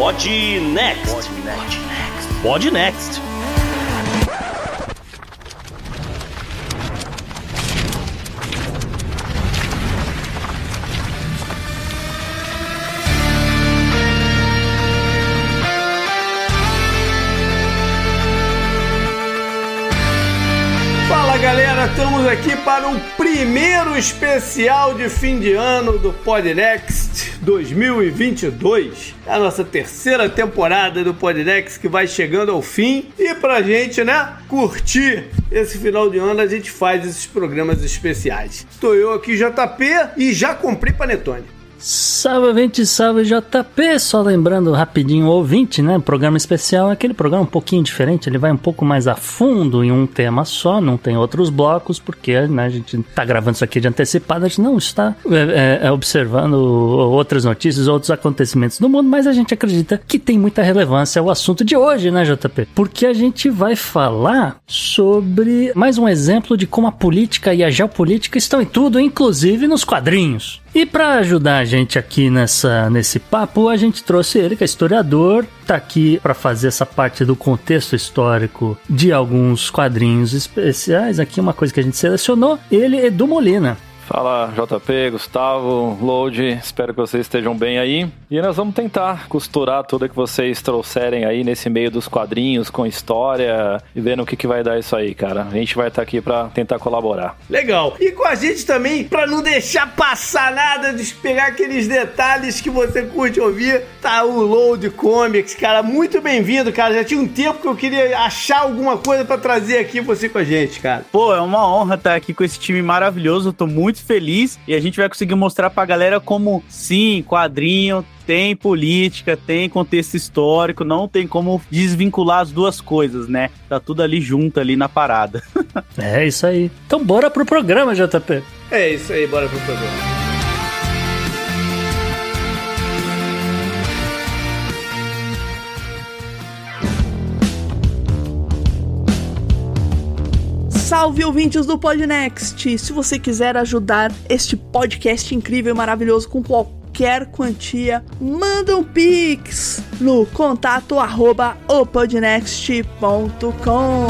Pod Next. Pod Next. Fala galera, estamos aqui para o primeiro especial de fim de ano do Podnext 2022. É a nossa terceira temporada do Podnext que vai chegando ao fim. E pra gente, né, curtir esse final de ano, a gente faz esses programas especiais. Tô eu aqui, JP, e já comprei panetone. Salve, ouvinte, salve JP. Só lembrando rapidinho o ouvinte, né? Programa especial é aquele programa um pouquinho diferente, ele vai um pouco mais a fundo em um tema só, não tem outros blocos, porque né, a gente tá gravando isso aqui de antecipado, a gente não está é, é, observando outras notícias, outros acontecimentos do mundo, mas a gente acredita que tem muita relevância o assunto de hoje, né, JP? Porque a gente vai falar sobre mais um exemplo de como a política e a geopolítica estão em tudo, inclusive nos quadrinhos. E para ajudar a gente aqui nessa, nesse papo, a gente trouxe ele, que é historiador, tá aqui para fazer essa parte do contexto histórico de alguns quadrinhos especiais. Aqui uma coisa que a gente selecionou, ele é do Molina. Fala JP, Gustavo, Load, espero que vocês estejam bem aí. E nós vamos tentar costurar tudo que vocês trouxerem aí nesse meio dos quadrinhos, com história, e vendo o que, que vai dar isso aí, cara. A gente vai estar tá aqui para tentar colaborar. Legal. E com a gente também, para não deixar passar nada, de pegar aqueles detalhes que você curte ouvir, tá o Load Comics, cara. Muito bem-vindo, cara. Já tinha um tempo que eu queria achar alguma coisa para trazer aqui você com a gente, cara. Pô, é uma honra estar aqui com esse time maravilhoso. Eu tô muito feliz e a gente vai conseguir mostrar pra galera como, sim, quadrinho tem política, tem contexto histórico, não tem como desvincular as duas coisas, né? Tá tudo ali junto, ali na parada. é isso aí. Então bora pro programa, JP. É isso aí, bora pro programa. Salve ouvintes do Podnext! Se você quiser ajudar este podcast incrível e maravilhoso com qualquer quantia, manda um pix no contato arroba opodnext.com.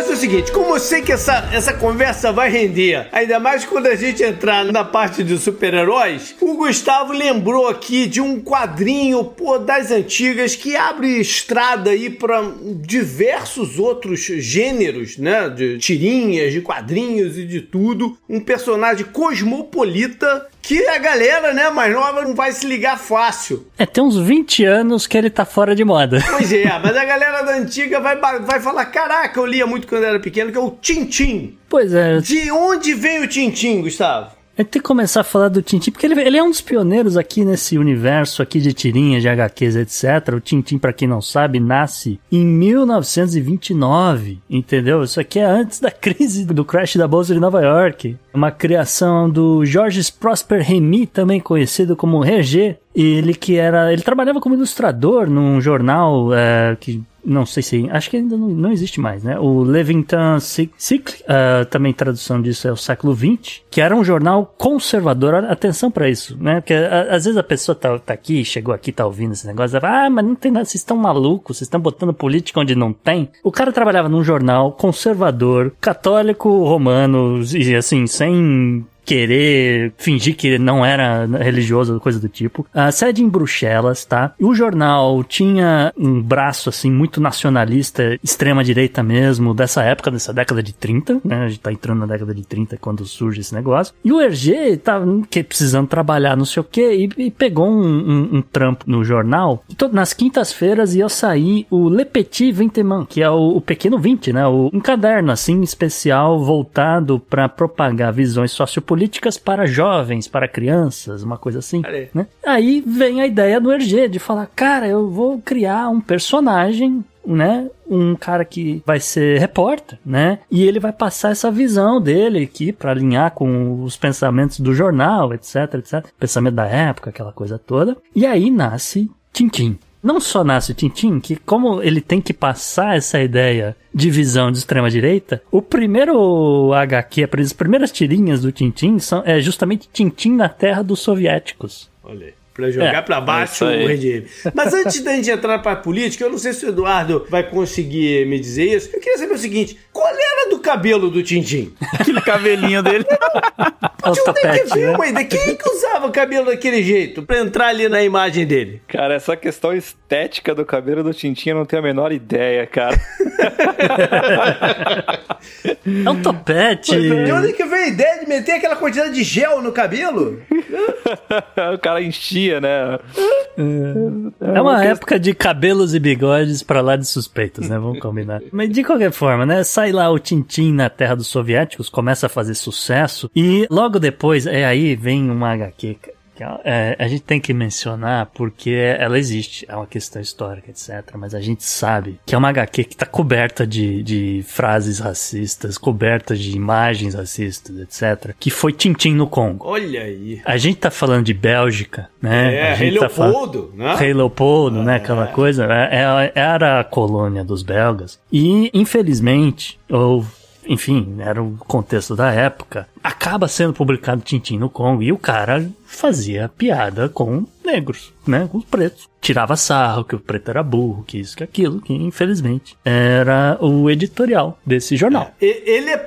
negócio é o seguinte, como eu sei que essa, essa conversa vai render, ainda mais quando a gente entrar na parte de super-heróis, o Gustavo lembrou aqui de um quadrinho, pô, das antigas que abre estrada aí para diversos outros gêneros, né? De tirinhas, de quadrinhos e de tudo. Um personagem cosmopolita que a galera, né, mais nova não vai se ligar fácil. É, tem uns 20 anos que ele tá fora de moda. Pois é, mas a galera da antiga vai, vai falar: caraca, eu lia muito quando era pequeno, que é o Tintim. Pois é. De onde vem o Tintim, Gustavo? Gente tem que começar a falar do Tintin, porque ele, ele, é um dos pioneiros aqui nesse universo aqui de tirinhas, de HQs, etc. O Tintin, para quem não sabe, nasce em 1929, entendeu? Isso aqui é antes da crise do crash da Bolsa de Nova York. Uma criação do Georges Prosper Remy, também conhecido como Hergé, ele que era. Ele trabalhava como ilustrador num jornal é, que não sei se. Acho que ainda não, não existe mais, né? O Leviathan Cycle, uh, também tradução disso é o século XX, que era um jornal conservador. Atenção para isso, né? Porque a, às vezes a pessoa tá, tá aqui, chegou aqui, tá ouvindo esse negócio, e fala, ah, mas não tem nada, vocês estão malucos, vocês estão botando política onde não tem. O cara trabalhava num jornal conservador, católico romano, e assim, sem querer fingir que não era religioso, coisa do tipo. A sede em Bruxelas, tá? O jornal tinha um braço, assim, muito nacionalista, extrema-direita mesmo, dessa época, dessa década de 30, né? A gente tá entrando na década de 30 quando surge esse negócio. E o Hergé tava que, precisando trabalhar, não sei o quê, e, e pegou um, um, um, trampo no jornal. E todo, nas quintas-feiras ia sair o Le Petit Vintemans, que é o, o Pequeno 20, né? O, um caderno, assim, especial voltado para propagar visões sociopolíticas políticas para jovens, para crianças, uma coisa assim. Né? Aí vem a ideia do Hergé de falar, cara, eu vou criar um personagem né? Um cara que vai ser repórter, né? E ele vai passar essa visão dele aqui para alinhar com os pensamentos do jornal, etc, etc. Pensamento da época, aquela coisa toda. E aí nasce Tintim. Não só nasce o Tintim, que como ele tem que passar essa ideia de visão de extrema-direita, o primeiro HQ, as primeiras tirinhas do Tintim são, é justamente Tintim na terra dos soviéticos. Olha aí. Pra jogar É, pra baixo é o regime. Mas antes da gente entrar pra política, eu não sei se o Eduardo vai conseguir me dizer isso. Eu queria saber o seguinte: qual era do cabelo do Tintim? Aquele cabelinho dele. É o Tinha tem que ver né? uma ideia. Quem é que usava o cabelo daquele jeito pra entrar ali na imagem dele? Cara, essa questão estética do cabelo do Tintin eu não tenho a menor ideia, cara. É um topete. De onde que veio a ideia de meter aquela quantidade de gel no cabelo? o cara enchia, né? É uma época de cabelos e bigodes pra lá de suspeitos, né? Vamos combinar. Mas de qualquer forma, né? Sai lá o Tintim na terra dos soviéticos, começa a fazer sucesso e logo depois, é aí vem uma HQ. que é, a gente tem que mencionar porque ela existe, é uma questão histórica, etc. Mas a gente sabe que é uma HQ que tá coberta de, de frases racistas, coberta de imagens racistas, etc. Que foi Tintim no Congo. Olha aí. A gente tá falando de Bélgica, né? É, a Rei gente tá falando- Leopoldo, né? Rei Leopoldo, né? Aquela coisa. é- é- Era a colônia dos belgas. E, infelizmente, ou. Enfim, era o contexto da época. Acaba sendo publicado Tintim no Congo e o cara fazia piada com negros, né? Com os pretos. Tirava sarro, que o preto era burro, que isso, que aquilo, que infelizmente era o editorial desse jornal. E- Ele é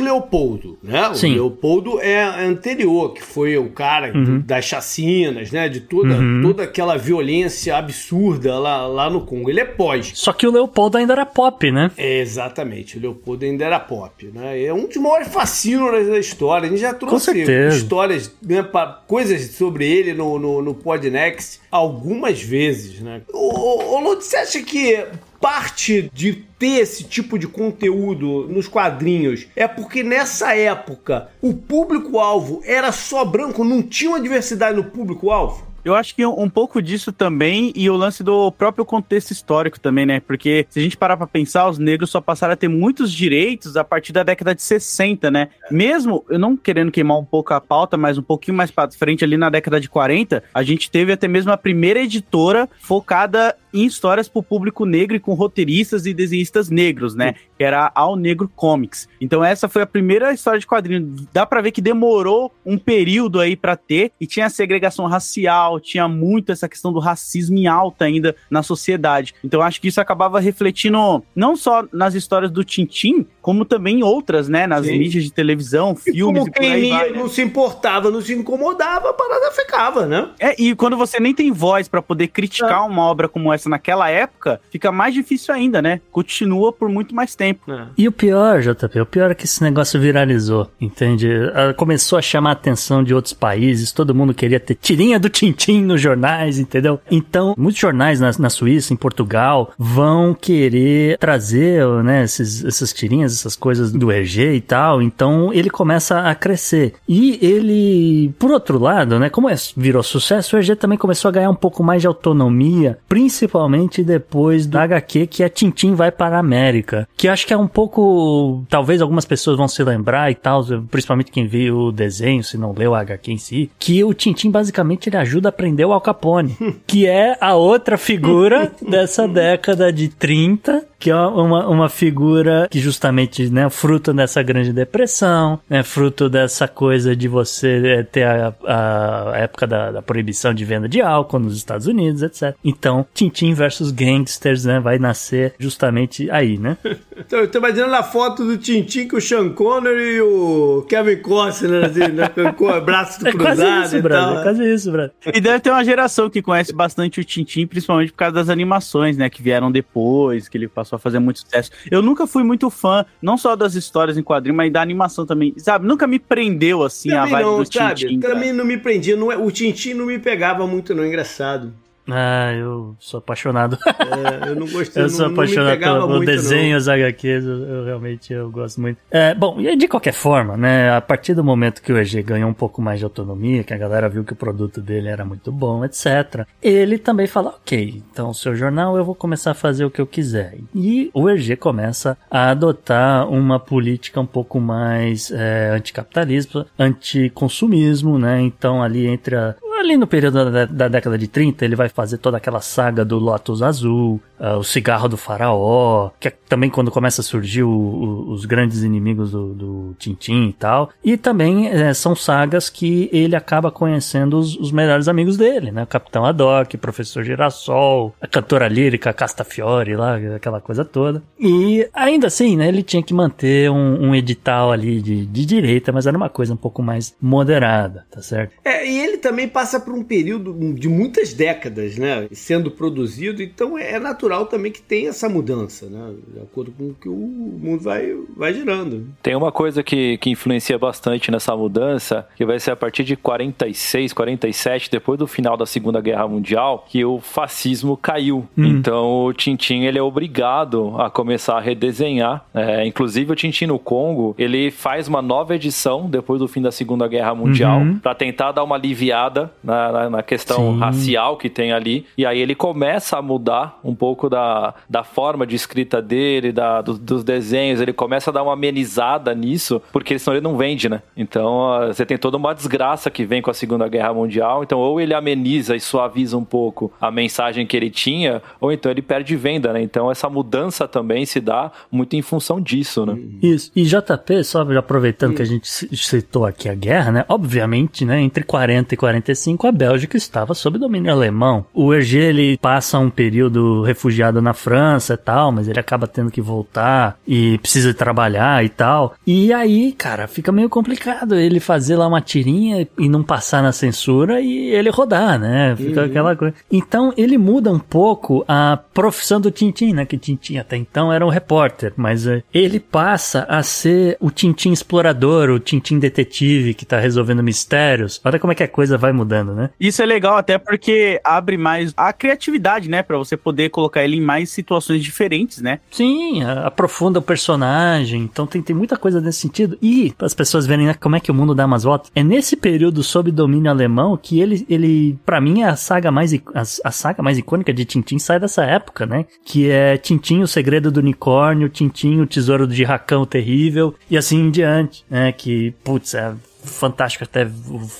pós-Leopoldo, né? O Sim. Leopoldo é anterior, que foi o cara Uhum. das chacinas, né? De toda, toda aquela violência absurda lá, lá no Congo. Ele é pós. Só que o Leopoldo ainda era pop, né? É, exatamente, o Leopoldo ainda era pop, né? É um dos maiores fascínoras da história. A gente já trouxe histórias, né, pa- coisas sobre ele no, no, no Podnext algumas vezes, né? Ô, Lodi, você acha que parte de ter esse tipo de conteúdo nos quadrinhos é porque nessa época o público-alvo era só branco, não tinha uma diversidade no público-alvo? Eu acho que um, um pouco disso também e o lance do próprio contexto histórico também, né? Porque se a gente parar pra pensar, os negros só passaram a ter muitos direitos a partir da década de 60, né? Mesmo, eu não querendo queimar um pouco a pauta, mas um pouquinho mais pra frente ali na década de 40, a gente teve até mesmo a primeira editora focada em histórias pro público negro e com roteiristas e desenhistas negros, né? Que era a Ao Negro Comics. Então essa foi a primeira história de quadrinho. Dá pra ver que demorou um período aí pra ter e tinha segregação racial, tinha muito essa questão do racismo em alta ainda na sociedade. Então acho que isso acabava refletindo não só nas histórias do Tintim, como também outras, né? Nas Sim. mídias de televisão, E filmes como e por quem aí lia vai. né? não se importava, não se incomodava, a parada ficava, né? É, e quando você nem tem voz pra poder criticar uma obra como essa naquela época, fica mais difícil ainda, né? Continua por muito mais tempo. E o pior, JP, o pior é que esse negócio viralizou, entende? Ah, Começou a chamar a atenção de outros países, todo mundo queria ter tirinha do Tintim nos jornais, entendeu? Então, muitos jornais na, na Suíça, em Portugal, vão querer trazer, né, esses, essas tirinhas, essas coisas do EG e tal, então ele começa a crescer. E ele, por outro lado, né, como é- virou sucesso, o EG também começou a ganhar um pouco mais de autonomia, principalmente depois da HQ que a Tintim vai para a América, que acho que é um pouco, talvez algumas pessoas vão se lembrar e tal, principalmente quem viu o desenho, se não leu a HQ em si, que o Tintim basicamente ele ajuda a prender o Al Capone, que é a outra figura dessa década de 30, que é uma, uma figura que justamente, né, fruto dessa grande depressão, né, fruto dessa coisa de você eh, ter a, a época da, da proibição de venda de álcool nos Estados Unidos, etc. Então, Tintin versus Gangsters, né, vai nascer justamente aí, né? Então, eu tô imaginando a foto do Tintin com o Sean Connery e o Kevin Costner, assim, né, com o braço É cruzado quase isso, e brother, tal. é quase isso, brother. E deve ter uma geração que conhece bastante o Tintim, principalmente por causa das animações, né? Que vieram depois, que ele passou a fazer muito sucesso. Eu nunca fui muito fã, não só das histórias em quadrinho, mas da animação também. Sabe? Nunca me prendeu, assim, a Também vibe não, do sabe? Tintim. cara. Também não me prendia. Não é, o Tintin não me pegava muito, não. Engraçado. Ah, eu sou apaixonado. É, eu não gostei. Eu não, sou não apaixonado pegava pelo desenho, os HQs, eu, eu realmente eu gosto muito. É, bom, e de qualquer forma, né, a partir do momento que o EG ganhou um pouco mais de autonomia, que a galera viu que o produto dele era muito bom, etc., ele também fala, ok, então seu jornal eu vou começar a fazer o que eu quiser. E o EG começa a adotar uma política um pouco mais é, anticapitalista, anticonsumismo, né, então ali entre a, ali no período da, da década de 30, ele vai fazer toda aquela saga do Lotus Azul, uh, o Cigarro do Faraó, que é também quando começa a surgir o, o, os grandes inimigos do, do Tintin e tal. E também é, são sagas que ele acaba conhecendo os, os, melhores amigos dele, né? O Capitão Haddock, o Professor Girassol, a cantora lírica Castafiore lá, aquela coisa toda. E ainda assim, né? Ele tinha que manter um, um edital ali de, de direita, mas era uma coisa um pouco mais moderada, tá certo? É, e ele também passa por um período de muitas décadas, né? Sendo produzido, então é natural também que tenha essa mudança, né? De acordo com o que o mundo vai, vai girando. Tem uma coisa que, que influencia bastante nessa mudança, que vai ser a partir de 46, 47, depois do final da Segunda Guerra Mundial, que o fascismo caiu. Hum. Então o Tintin ele é obrigado a começar a redesenhar. É, inclusive o Tintin no Congo, ele faz uma nova edição depois do fim da Segunda Guerra Mundial uhum. para tentar dar uma aliviada na, na, na questão Sim. racial que tem ali. E aí ele começa a mudar um pouco da, da forma de escrita dele, da, do, dos desenhos. Ele começa a dar uma amenizada nisso, porque senão ele não vende, né? Então você tem toda uma desgraça que vem com a Segunda Guerra Mundial. Então ou ele ameniza e suaviza um pouco a mensagem que ele tinha, ou então ele perde venda, né? Então essa mudança também se dá muito em função disso, né? Isso. E JP, só aproveitando que a gente citou aqui a guerra, né? Obviamente, né, entre 40 e 45 a Bélgica estava sob domínio alemão. O Hergé ele passa um período refugiado na França e tal, mas ele acaba tendo que voltar e precisa trabalhar e tal. E aí, cara, fica meio complicado ele fazer lá uma tirinha e não passar na censura e ele rodar, né? Fica uhum. aquela coisa. Então ele muda um pouco a profissão do Tintin, né? Que Tintin até então era um repórter, mas eh, ele passa a ser o Tintin explorador, o Tintin detetive que tá resolvendo mistérios. Olha como é que a coisa vai mudando, né? Isso é legal até porque abre mais a criatividade, né? Pra você poder colocar ele em mais situações diferentes, né? Sim, aprofunda o personagem. Então tem, tem muita coisa nesse sentido. E, para as pessoas verem né, como é que o mundo dá umas voltas, é nesse período sob domínio alemão que ele, ele para mim, é a saga mais a, a, saga mais icônica de Tintin sai dessa época, né? Que é Tintin, o segredo do unicórnio, Tintin, o tesouro de Racão terrível e assim em diante, né? Que, putz, é fantástico até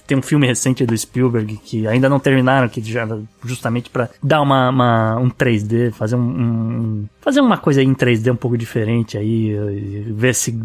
tem um filme recente do Spielberg que ainda não terminaram que já justamente para dar uma, uma, um 3D fazer um, um, fazer uma coisa em 3D um pouco diferente aí ver se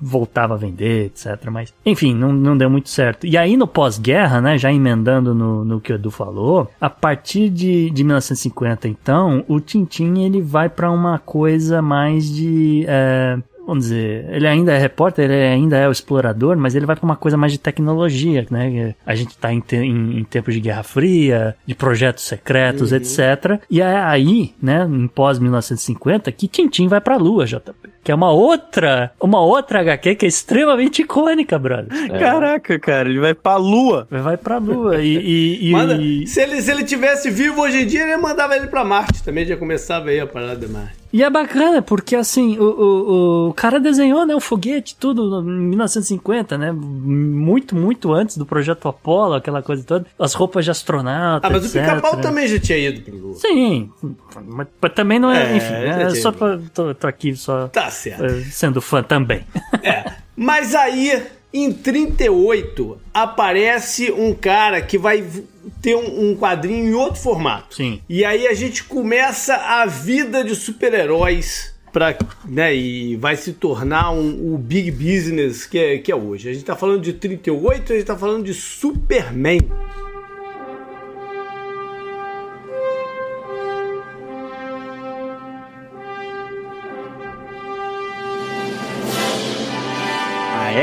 voltava a vender etc mas enfim não, não deu muito certo. E aí no pós-guerra né já emendando no, no que o Edu falou a partir de, de 1950 então o Tintin ele vai para uma coisa mais de é, vamos dizer, ele ainda é repórter, ele ainda é o explorador, mas ele vai para uma coisa mais de tecnologia, né? A gente tá em, te em, em tempos de Guerra Fria, de projetos secretos, uhum. etc. E é aí, né, em pós 1950, que Tintin vai para a Lua, JP. Que é uma outra, uma outra HQ que é extremamente icônica, brother. É. Caraca, cara, ele vai pra Lua. Ele vai pra Lua e... e, e, Manda, e... Se, ele, se ele tivesse vivo hoje em dia, ele mandava ele pra Marte também, já começava aí a parada de Marte. E é bacana, porque assim, o, o, o cara desenhou, né, o foguete, tudo, em 1950, né? Muito, muito antes do projeto Apollo, aquela coisa toda. As roupas de astronauta. Ah, mas etc. o pica-pau também já tinha ido pro Lua. Sim, mas, mas também não é, é enfim, é só pra. Tô, tô, aqui só. Tá certo. É, sendo fã também. É. Mas aí, em 38, aparece um cara que vai ter um, um, quadrinho em outro formato. Sim. E aí a gente começa a vida de super-heróis. Pra, né, e vai se tornar um, o big business que é, que é hoje. A gente tá falando de 38, a gente tá falando de Superman.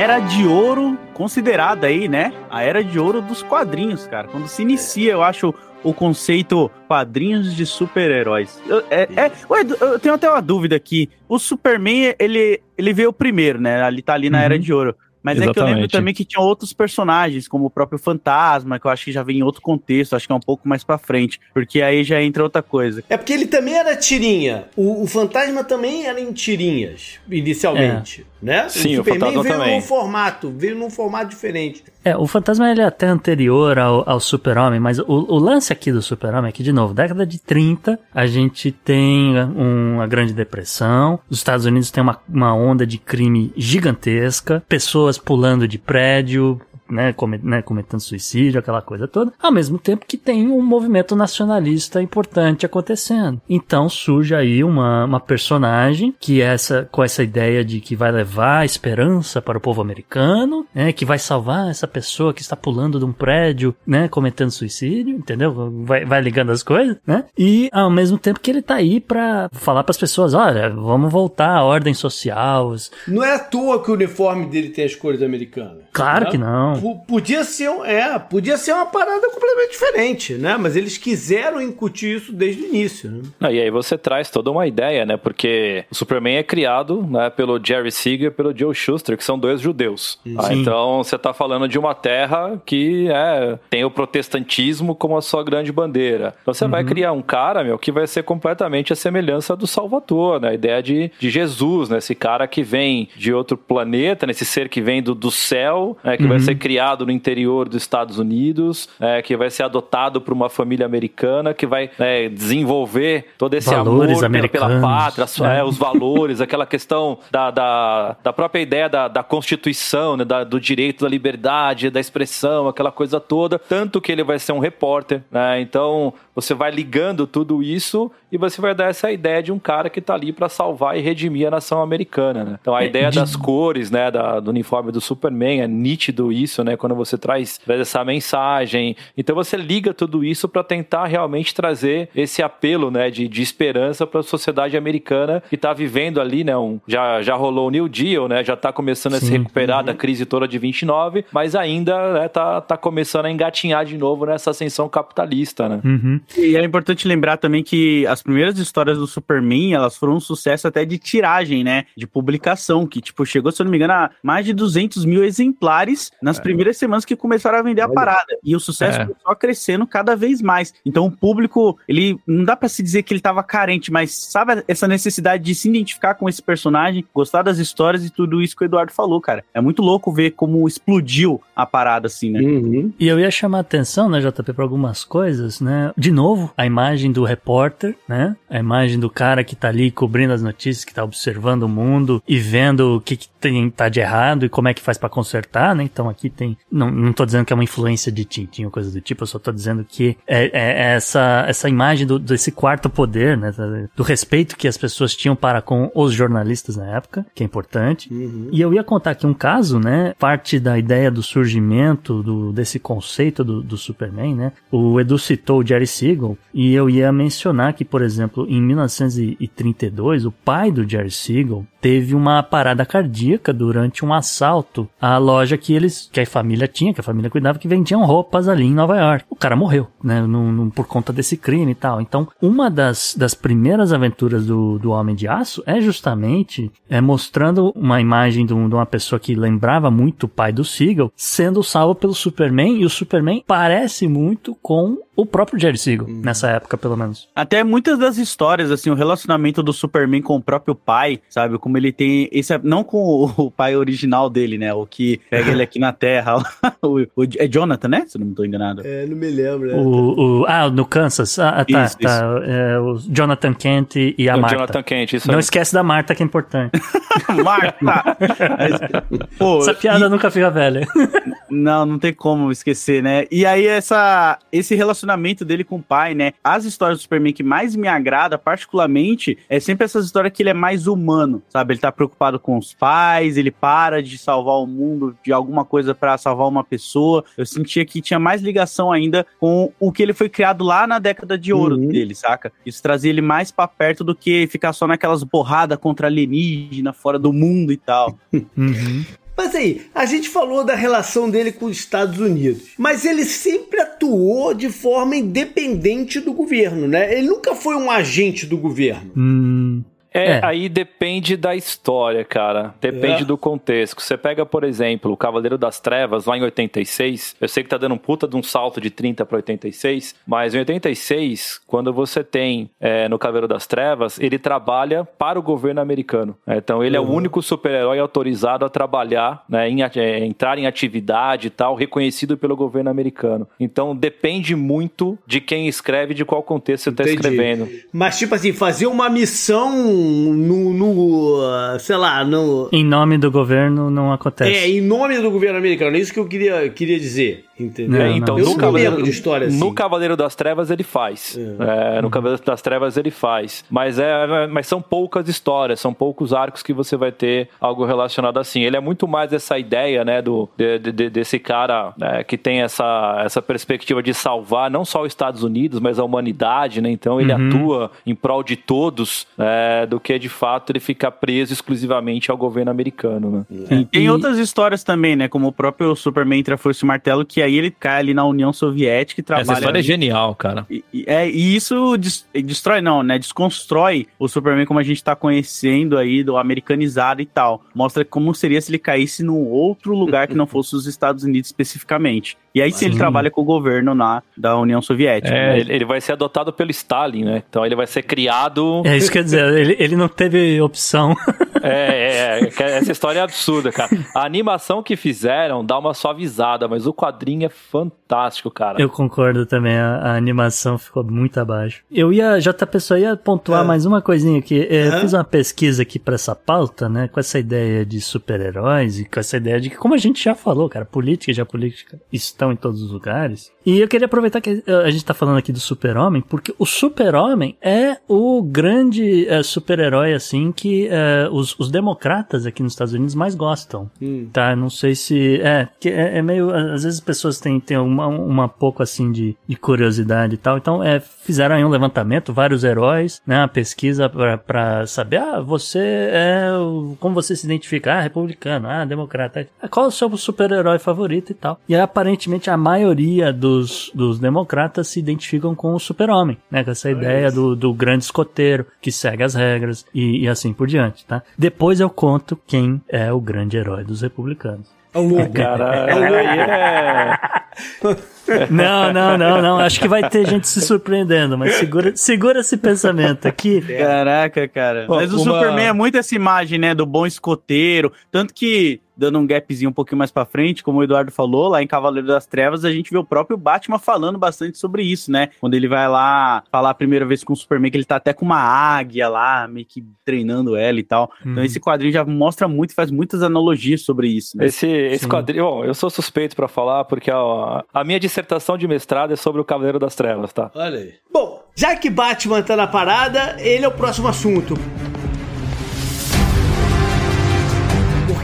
Era de ouro considerada aí, né? A era de ouro dos quadrinhos, cara. Quando se inicia, eu acho o conceito quadrinhos de super-heróis. É, é, eu tenho até uma dúvida aqui. O Superman, ele, ele veio primeiro, né? Ele tá ali na uhum. Era de Ouro. Mas Exatamente. é que eu lembro também que tinha outros personagens, como o próprio Fantasma, que eu acho que já vem em outro contexto, acho que é um pouco mais pra frente, porque aí já entra outra coisa. É porque ele também era tirinha. O, o Fantasma também era em tirinhas, inicialmente. É. Né? Sim, o Superman o veio também. num formato, veio num formato diferente. É, o Fantasma ele é até anterior ao, ao Super-Homem, mas o, o, lance aqui do Super-Homem é que, de novo, década de 30, a gente tem uma grande depressão, os Estados Unidos tem uma, uma onda de crime gigantesca, pessoas pulando de prédio, né, come, né, cometendo suicídio, aquela coisa toda, ao mesmo tempo que tem um movimento nacionalista importante acontecendo. Então surge aí uma, uma personagem que é essa, com essa ideia de que vai levar esperança para o povo americano, né, que vai salvar essa pessoa que está pulando de um prédio, né, cometendo suicídio, entendeu? Vai, vai ligando as coisas, né? E ao mesmo tempo que ele tá aí para falar para as pessoas, olha, vamos voltar à ordem social. Não é à toa que o uniforme dele tem as cores americanas. Claro né? que não. P podia ser, é, podia ser uma parada completamente diferente, né? Mas eles quiseram incutir isso desde o início, né? Ah, E aí você traz toda uma ideia, né? Porque o Superman é criado né, pelo Jerry Siegel e pelo Joe Schuster, que são dois judeus. Ah, Sim. então você tá falando de uma terra que é, tem o protestantismo como a sua grande bandeira. Então você vai criar um cara, meu, que vai ser completamente a semelhança do Salvador, né? A ideia de, de Jesus, né? Esse cara que vem de outro planeta, né? esse ser que vem do, do céu, né? que vai ser criado no interior dos Estados Unidos, né? que vai ser adotado por uma família americana, que vai né, desenvolver todo esse Valores amor pela, pátria, sua- né? é, os valores, aquela questão da, da, da própria ideia da, da Constituição, né, da- do direito da liberdade, da expressão, aquela coisa toda. Tanto que ele vai ser um repórter, né? Então você vai ligando tudo isso e você vai dar essa ideia de um cara que tá ali para salvar e redimir a nação americana, né? Então a É, ideia de- das cores, né, da- do uniforme do Superman é nítido isso, né? Quando você traz, traz essa mensagem. Então você liga tudo isso para tentar realmente trazer esse apelo, né, de, de esperança para a sociedade americana que tá vivendo ali, né? Um, já, já rolou o New Deal, né? Já tá começando a se Sim. recuperar da crise toda de 29, mas ainda né, tá, tá começando a engatinhar de novo nessa ascensão capitalista, né? Uhum. E é importante lembrar também que as primeiras histórias do Superman, elas foram um sucesso até de tiragem, né? De publicação, que, tipo, chegou, se eu não me engano, a mais de 200 mil exemplares nas primeiras semanas que começaram a vender a parada. E o sucesso É. foi só crescendo cada vez mais. Então, o público, ele, não dá pra se dizer que ele tava carente, mas sabe essa necessidade de se identificar com esse personagem, gostar das histórias e tudo isso que o Eduardo falou, cara. É muito louco ver como explodiu a parada, assim, né? Uhum. E eu ia chamar a atenção, né, JP, para algumas coisas, né? De novo, a imagem do repórter, né? A imagem do cara que tá ali cobrindo as notícias, que tá observando o mundo e vendo o que, que tem, tá de errado e como é que faz para consertar, né? Então aqui tem. Não, não tô dizendo que é uma influência de Tintin ou coisa do tipo, eu só tô dizendo que é, é- é essa, essa imagem do, desse quarto poder, né? Do respeito que as pessoas tinham para com os jornalistas na época, que é importante. E eu ia contar aqui um caso, né? Parte da ideia do surgimento do, desse conceito do, do Superman, né? O Edu citou o Jerry Siegel e eu ia mencionar que, por exemplo, em 1932, o pai do Jerry Siegel teve uma parada cardíaca durante um assalto à loja que eles, que a família tinha, que a família cuidava, que vendiam roupas ali em Nova York. O cara morreu, né? num- num- por conta desse crime e tal. Então, uma das, das primeiras aventuras do, do Homem de Aço é justamente é, mostrando uma imagem de, um- de uma pessoa que lembrava muito o pai do Siegel, sendo salvo pelo Superman, e o Superman parece muito com o próprio Jerry Siegel, nessa época, pelo menos. Até muitas das histórias, assim, o relacionamento do Superman com o próprio pai, sabe? Como ele tem esse. Não com o, o pai original dele, né? O que pega ele aqui na Terra. o, o- é Jonathan, né? Se eu não me tô enganado. É, não me lembro. né? O, o- ah, no Kansas. Ah, tá, Isso, tá. É, o Jonathan Kent e a o Marta. Jonathan Kent, isso Não aí. esquece da Marta, que é importante. Marta! Pô, Essa piada nunca fica velha. Não, não tem como esquecer, né? E aí, essa, esse relacionamento dele com o pai, né? As histórias do Superman que mais me agrada, particularmente, é sempre essas histórias que ele é mais humano, sabe? Ele tá preocupado com os pais, ele para de salvar o mundo de alguma coisa pra salvar uma pessoa. Eu sentia que tinha mais ligação ainda com o que ele foi criado lá na década de ouro Uhum. dele, saca? Isso trazia ele mais pra perto do que ficar só naquelas borradas contra alienígena, fora do mundo e tal. Uhum. Mas aí, a gente falou da relação dele com os Estados Unidos, mas ele sempre atuou de forma independente do governo, né? Ele nunca foi um agente do governo. Hum, É, É. aí depende da história, cara. Depende É. do contexto. Você pega, por exemplo, o Cavaleiro das Trevas, lá em 86. Eu sei que tá dando um puta de um salto de 30 para 86, mas em 86, quando você tem é, no Cavaleiro das Trevas, ele trabalha para o governo americano. É, Então, ele é o Uhum. único super-herói autorizado a trabalhar, né, em, é, entrar em atividade e tal, reconhecido pelo governo americano. Então, depende muito de quem escreve, de qual contexto você tá Entendi. escrevendo. Mas, tipo assim, fazer uma missão no, no, sei lá, no... Em nome do governo não acontece. É, em nome do governo americano, é isso que eu queria, queria dizer, entendeu? É, então, eu no Cavaleiro, de história assim. no Cavaleiro das Trevas ele faz. É, no Cavaleiro das Trevas ele faz. Mas, é, mas são poucas histórias, são poucos arcos que você vai ter algo relacionado assim. Ele é muito mais essa ideia, né, do, de- de- desse cara né, que tem essa, essa perspectiva de salvar não só os Estados Unidos, mas a humanidade, né? Então ele atua em prol de todos, é, do que de fato ele ficar preso exclusivamente ao governo americano, né? Tem E- outras histórias também, né? Como o próprio Superman entra Foice e Martelo, que aí ele cai ali na União Soviética e trabalha. Essa história é genial, cara. E, e- é, e isso des- destrói, não, né? Desconstrói o Superman como a gente tá conhecendo aí, do americanizado e tal. Mostra como seria se ele caísse num outro lugar que não fosse os Estados Unidos especificamente. E aí sim ele trabalha com o governo na, da União Soviética. É, né? ele, ele vai ser adotado pelo Stalin, né? Então ele vai ser criado. É isso que quer dizer, ele, ele não teve opção. É, é, é, essa história é absurda, cara. A animação que fizeram dá uma suavizada, mas o quadrinho é fantástico, cara. Eu concordo também, a, a animação ficou muito abaixo. Eu ia, JP, só ia pontuar É. mais uma coisinha aqui. É, Eu Aham. fiz uma pesquisa aqui pra essa pauta, né, com essa ideia de super-heróis e com essa ideia de que, como a gente já falou, cara, política e geopolítica estão em todos os lugares. E eu queria aproveitar que eh, a gente tá falando aqui do super-homem, porque o super-homem é o grande eh, super-herói, assim, que eh, os, os democratas aqui nos Estados Unidos mais gostam. Hum. Tá, não sei se. É, que é, é meio. Às vezes as pessoas têm, têm uma, uma pouco assim de, de curiosidade e tal. Então, é, fizeram aí um levantamento, vários heróis, né? Uma pesquisa pra saber, ah, você é. Como você se identifica? Ah, republicano, ah, democrata. Ah, Qual é o seu super-herói favorito e tal? E aí, aparentemente, a maioria dos, dos democratas se identificam com o super-homem, né? Com essa ideia do, do grande escoteiro que segue as regras e, e assim por diante, tá? Depois eu conto quem é o grande herói dos republicanos. É louco. Cara, aí é. Não, não, não, não. Acho que vai ter gente se surpreendendo, mas segura, segura esse pensamento aqui. Caraca, cara. Ó, Mas o uma- Superman é muito essa imagem, né, do bom escoteiro. Tanto que, dando um gapzinho um pouquinho mais pra frente, como o Eduardo falou, lá em Cavaleiro das Trevas, a gente vê o próprio Batman falando bastante sobre isso, né? Quando ele vai lá falar a primeira vez com o Superman, que ele tá até com uma águia lá, meio que treinando ela e tal. Então Uhum. esse quadrinho já mostra muito, faz muitas analogias sobre isso, né? Esse, esse Sim. quadrinho, bom, eu sou suspeito pra falar, porque ó, a minha dissertação de mestrado é sobre o Cavaleiro das Trevas, tá? Olha aí. Bom, já que Batman tá na parada, ele é o próximo assunto.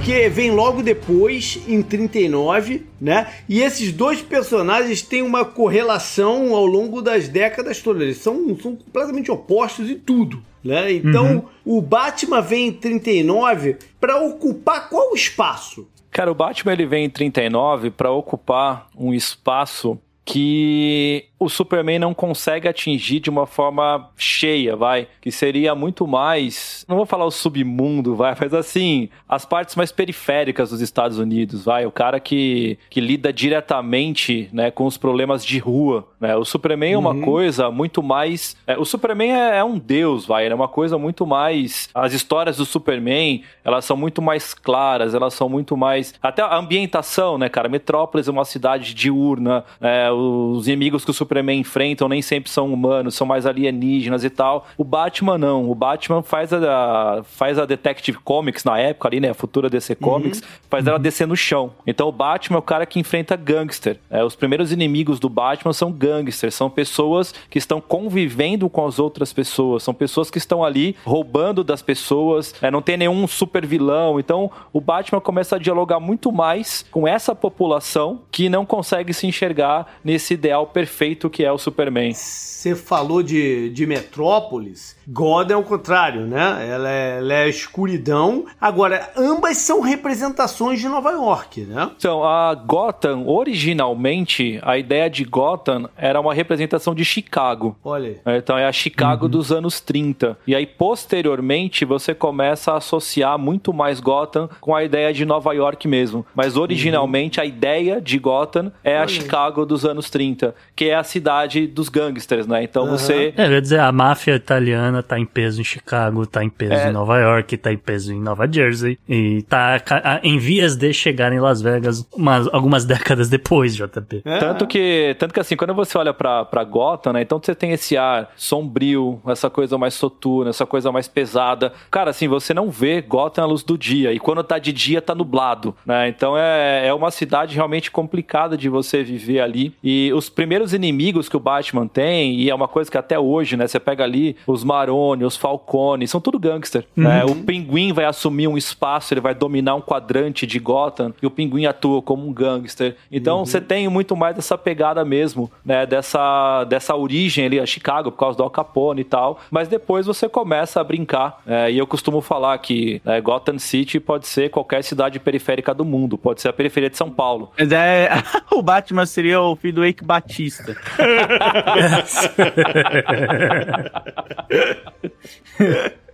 Porque vem logo depois, em 39, né? E esses dois personagens têm uma correlação ao longo das décadas todas. Eles são, são completamente opostos em tudo. Né? Então, o Batman vem em 39 para ocupar qual espaço? Cara, o Batman ele vem em 39 pra ocupar um espaço que o Superman não consegue atingir de uma forma cheia, vai, que seria muito mais, não vou falar o submundo, vai, mas assim, as partes mais periféricas dos Estados Unidos, vai, o cara que, que lida diretamente, né, com os problemas de rua, né, o Superman é uma coisa muito mais, é, o Superman é, é um deus, vai, é uma coisa muito mais, as histórias do Superman, elas são muito mais claras, elas são muito mais, até a ambientação, né, cara, Metrópolis é uma cidade diurna, né, os inimigos que o Superman enfrentam nem sempre são humanos, são mais alienígenas e tal. O Batman não. O Batman faz a, faz a Detective Comics na época ali, né? A futura DC Comics, faz ela descer no chão. Então o Batman é o cara que enfrenta gangster. É, os primeiros inimigos do Batman são gangsters, são pessoas que estão convivendo com as outras pessoas, são pessoas que estão ali roubando das pessoas, é, não tem nenhum super vilão. Então o Batman começa a dialogar muito mais com essa população que não consegue se enxergar nesse ideal perfeito que é o Superman. Você falou de, de Metrópolis. Gotham é o contrário, né? Ela é, ela é a escuridão. Agora, ambas são representações de Nova York, né? Então, a Gotham, originalmente, a ideia de Gotham era uma representação de Chicago. Olha aí. Então é a Chicago dos anos 30. E aí, posteriormente, você começa a associar muito mais Gotham com a ideia de Nova York mesmo. Mas originalmente a ideia de Gotham é a Olha aí. Chicago dos anos anos 30, que é a cidade dos gangsters, né? Então você. É, eu ia dizer, a máfia italiana tá em peso em Chicago, tá em peso É. em Nova York, tá em peso em Nova Jersey, e tá em vias de chegar em Las Vegas umas, algumas décadas depois, JP. É. Tanto que, tanto que assim, quando você olha pra, pra Gotham, né? Então você tem esse ar sombrio, essa coisa mais soturna, essa coisa mais pesada. Cara, assim, você não vê Gotham à luz do dia. E quando tá de dia, tá nublado, né? Então é, é uma cidade realmente complicada de você viver ali. E os primeiros inimigos que o Batman tem, e é uma coisa que até hoje, né? Você pega ali os Maroni, os Falcone, são tudo gangster. né? O Pinguim vai assumir um espaço, ele vai dominar um quadrante de Gotham, e o Pinguim atua como um gangster. Então você tem muito mais dessa pegada mesmo, né? Dessa, dessa origem ali a Chicago, por causa do Al Capone e tal. Mas depois você começa a brincar. é, e eu costumo falar que né, Gotham City pode ser qualquer cidade periférica do mundo, pode ser a periferia de São Paulo. Mas é, o Batman seria o filho do Eike Batista.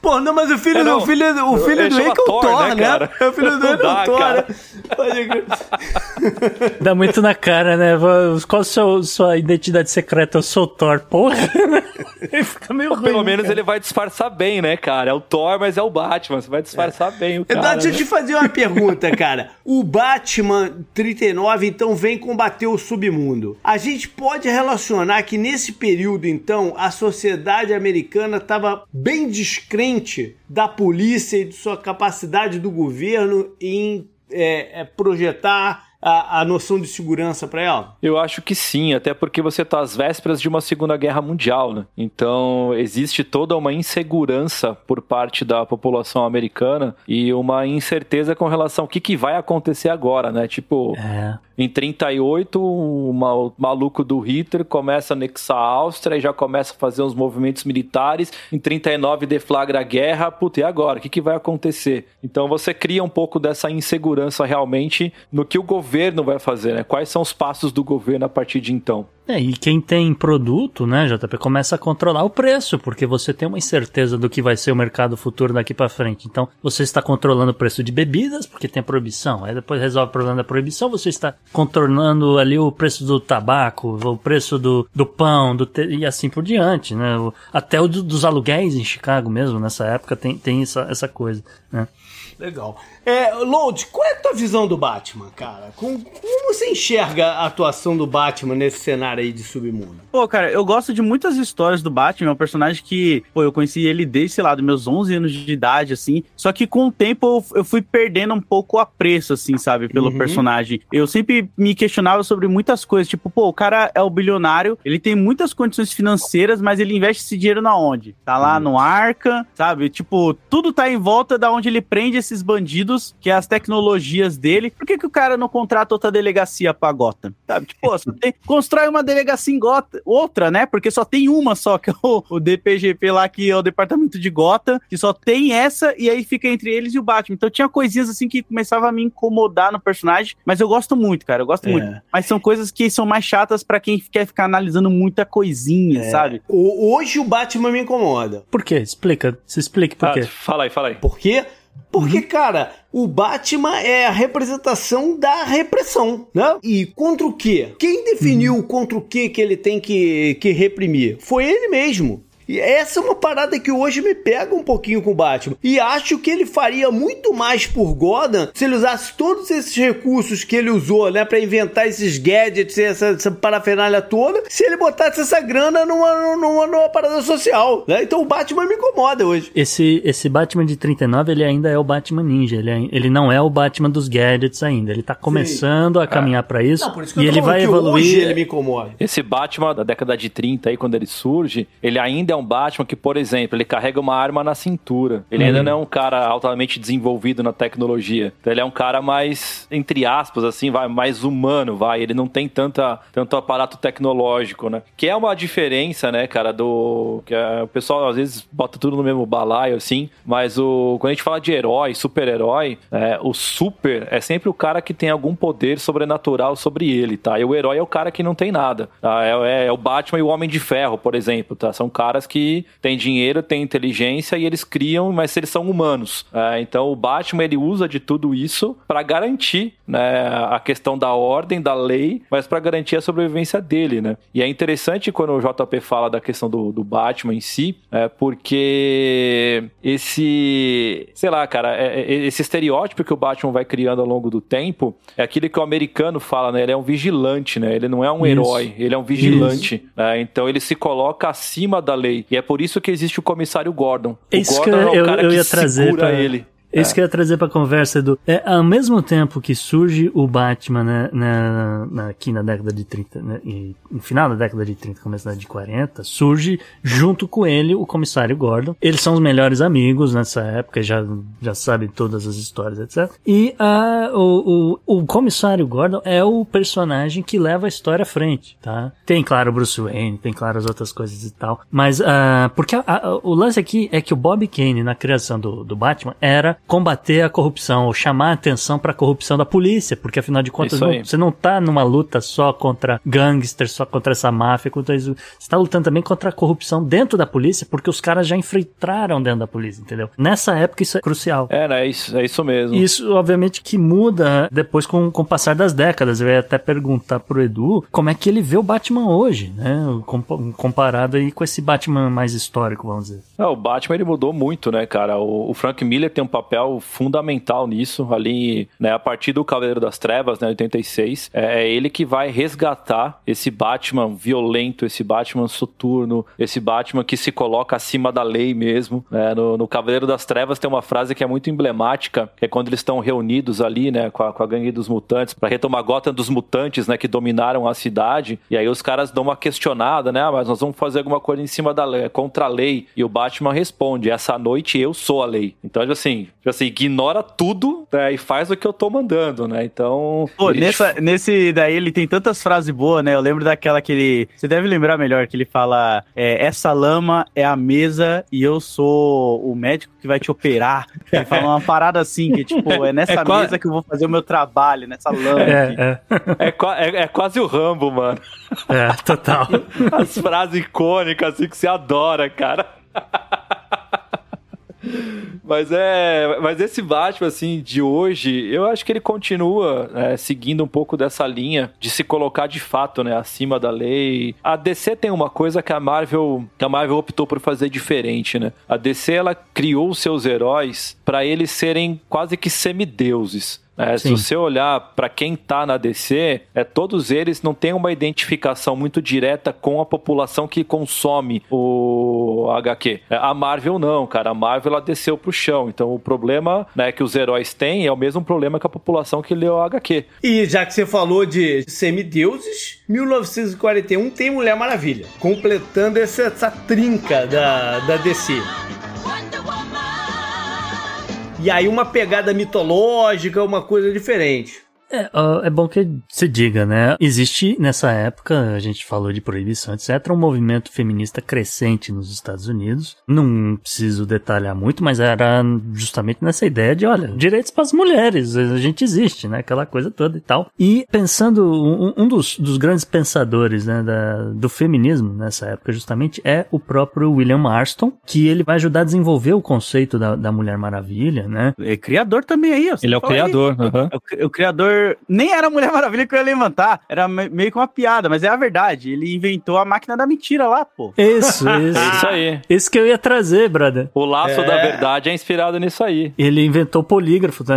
Pô, não, mas o filho É, do não. o filho, o filho do Rick é o Thor, Thor, né, né? cara? É o filho do Não Rick é dá, o Thor, cara. né? Dá muito na cara, né? Qual a sua, sua identidade secreta? Eu sou Thor. Porra! Ele fica meio ruim. Pelo né, menos cara? ele vai disfarçar bem, né, cara? É o Thor, mas é o Batman. Você vai disfarçar bem o cara. Eduardo, deixa eu né? te fazer uma pergunta, cara. O Batman 39, então, vem combater o submundo. A gente pode relacionar que nesse período, então, a sociedade americana estava bem descrente da polícia e de sua capacidade do governo em é, é, projetar a, a noção de segurança para ela? Eu acho que sim, até porque você está às vésperas de uma Segunda Guerra Mundial, né? Então existe toda uma insegurança por parte da população americana e uma incerteza com relação ao que, que vai acontecer agora, né? Tipo, É. em 38, o ma- o maluco do Hitler começa a anexar a Áustria e já começa a fazer uns movimentos militares. Em 39 deflagra a guerra. Puta, e agora? O que, que vai acontecer? Então você cria um pouco dessa insegurança realmente no que o governo vai fazer, né? Quais são os passos do governo a partir de então? É, e quem tem produto, né, JP, começa a controlar o preço, porque você tem uma incerteza do que vai ser o mercado futuro daqui pra frente. Então, você está controlando o preço de bebidas, porque tem proibição. Aí depois resolve o problema da proibição, você está contornando ali o preço do tabaco, o preço do, do pão, do te- e assim por diante, né? Até o do- dos aluguéis em Chicago mesmo, nessa época, tem, tem essa, essa coisa, né? Legal. É, Load, qual é a tua visão do Batman, cara? Com- como você enxerga a atuação do Batman nesse cenário aí de submundo? Pô, cara, eu gosto de muitas histórias do Batman, é um personagem que, pô, eu conheci ele desde, sei lá, dos meus 11 anos de idade, assim, só que com o tempo eu, eu fui perdendo um pouco o apreço, assim, sabe, pelo Uhum. personagem. Eu sempre me questionava sobre muitas coisas, tipo, pô, o cara é o bilionário, ele tem muitas condições financeiras, mas ele investe esse dinheiro na onde? Tá lá no Arca, sabe? Tipo, tudo tá em volta da onde ele prende esses bandidos, que é as tecnologias dele. Por que, que o cara não contrata outra delegacia pra Gotham? Sabe? Tipo, pô, só tem- constrói uma delegacia em Gotham, outra, né? Porque só tem uma só, que é o, o DPGP lá, que é o departamento de Gotham, que só tem essa, e aí fica entre eles e o Batman. Então tinha coisinhas assim que começava a me incomodar no personagem, mas eu gosto muito, cara, eu gosto É. muito. Mas são coisas que são mais chatas pra quem quer ficar analisando muita coisinha, É. sabe? O- hoje o Batman me incomoda. Por quê? Explica. Se explique por Ah, quê. fala aí, fala aí. Por quê? Porque, cara, o Batman é a representação da repressão, né? E contra o quê? Quem definiu contra o quê que ele tem que, que reprimir? Foi ele mesmo. E essa é uma parada que hoje me pega um pouquinho com o Batman. E acho que ele faria muito mais por Gotham se ele usasse todos esses recursos que ele usou, né? Pra inventar esses gadgets, essa, essa parafernália toda, se ele botasse essa grana numa, numa, numa parada social, né? Então o Batman me incomoda hoje. Esse, esse Batman de 39, ele ainda é o Batman Ninja. Ele, é- ele não é o Batman dos gadgets ainda. Ele tá começando a caminhar pra isso. Não, por isso que e eu tô ele vai que evoluir. hoje ele me incomoda. Esse Batman da década de 30 aí, quando ele surge, ele ainda é um Batman que, por exemplo, ele carrega uma arma na cintura. Ele ainda não é um cara altamente desenvolvido na tecnologia. Então ele é um cara mais, entre aspas, assim, vai, mais humano, vai. Ele não tem tanta, tanto aparato tecnológico, né? Que é uma diferença, né, cara, do... que é, o pessoal às vezes bota tudo no mesmo balaio, assim, mas o quando a gente fala de herói, super-herói, é, o super é sempre o cara que tem algum poder sobrenatural sobre ele, tá? E o herói é o cara que não tem nada. tá? É, é- é o Batman e o Homem de Ferro, por exemplo, tá? São caras caras que têm dinheiro, têm inteligência e eles criam, mas eles são humanos. É, então o Batman ele usa de tudo isso para garantir né, a questão da ordem, da lei, mas para garantir a sobrevivência dele, né? E é interessante quando o JP fala da questão do, do Batman em si, é, porque esse, sei lá, cara, é, é, esse estereótipo que o Batman vai criando ao longo do tempo é aquele que o americano fala, né? Ele é um vigilante, né? Ele não é um isso. herói, ele é um vigilante. Né? Então ele se coloca acima da lei. E é por isso que existe o comissário Gordon. O isso Gordon que eu, é o cara eu, eu ia que trazer segura pra... ele. Isso é. que eu ia trazer pra conversa, Edu. É, ao mesmo tempo que surge o Batman né, na, na, aqui na década de 30, né, no final da década de 30, começo da década de 40, surge junto com ele o comissário Gordon. Eles são os melhores amigos nessa época, já, já sabem todas as histórias, etc. E uh, o, o, o comissário Gordon é o personagem que leva a história à frente, tá? Tem, claro, o Bruce Wayne, tem, claro, as outras coisas e tal. Mas, uh, porque a, a, o lance aqui é que o Bob Kane, na criação do, do Batman, era combater a corrupção, ou chamar a atenção para a corrupção da polícia, porque afinal de contas não, você não tá numa luta só contra gangsters, só contra essa máfia, contra isso. Você tá lutando também contra a corrupção dentro da polícia, porque os caras já infiltraram dentro da polícia, entendeu? Nessa época isso é crucial. É, né? É isso, é isso mesmo. Isso, obviamente, que muda depois com, com o passar das décadas. Eu ia até perguntar pro Edu como é que ele vê o Batman hoje, né? Comparado aí com esse Batman mais histórico, vamos dizer. É, o Batman ele mudou muito, né, cara? O, o Frank Miller tem um papel papel fundamental nisso, ali, né, a partir do Cavaleiro das Trevas, né, 86, é, é ele que vai resgatar esse Batman violento, esse Batman soturno, esse Batman que se coloca acima da lei mesmo, né, no, no Cavaleiro das Trevas tem uma frase que é muito emblemática, que é quando eles estão reunidos ali, né, com a, com a gangue dos mutantes, para retomar Gotham dos mutantes, né, que dominaram a cidade, e aí os caras dão uma questionada, né, ah, mas nós vamos fazer alguma coisa em cima da lei, contra a lei, e o Batman responde, essa noite eu sou a lei. Então, assim, assim, ignora tudo né, e faz o que eu tô mandando, né? Então. Pô, ele... nessa, nesse daí ele tem tantas frases boas, né? Eu lembro daquela que ele. Você deve lembrar melhor, que ele fala: é, essa lama é a mesa e eu sou o médico que vai te operar. Ele fala uma parada assim, que tipo, é nessa é mesa que eu vou fazer o meu trabalho, nessa lama. É, é. É, é, é, quase o Rambo, mano. É, total. As frases icônicas assim que você adora, cara. Mas é. Mas esse Batman, assim, de hoje, eu acho que ele continua é, seguindo um pouco dessa linha de se colocar de fato, né, acima da lei. A DC tem uma coisa que a Marvel. Que a Marvel optou por fazer diferente, né? A DC ela criou seus heróis para eles serem quase que semideuses. É, se você olhar para quem tá na DC, é, todos eles não têm uma identificação muito direta com a população que consome o HQ. É, a Marvel não, cara. A Marvel ela desceu pro chão. Então o problema né, que os heróis têm é o mesmo problema que a população que leu o HQ. E já que você falou de semideuses, 1941 tem Mulher Maravilha, completando essa, essa trinca da, da DC. E aí uma pegada mitológica, uma coisa diferente. É, é bom que se diga, né? Existe nessa época, a gente falou de proibição, etc., um movimento feminista crescente nos Estados Unidos. Não preciso detalhar muito, mas era justamente nessa ideia de, olha, direitos para as mulheres, a gente existe, né? Aquela coisa toda e tal. E pensando, um, um dos, dos, grandes pensadores né, da, do feminismo nessa época, justamente, é o próprio William Marston, que ele vai ajudar a desenvolver o conceito da, da Mulher Maravilha, né? É criador também aí, ó. Ele é o criador, uhum. o, o criador nem era a Mulher Maravilha que eu ia levantar. Era meio que uma piada, mas é a verdade. Ele inventou a máquina da mentira lá, pô. Isso, isso. isso aí. Isso que eu ia trazer, brother. O laço é. da verdade é inspirado nisso aí. Ele inventou polígrafo, né?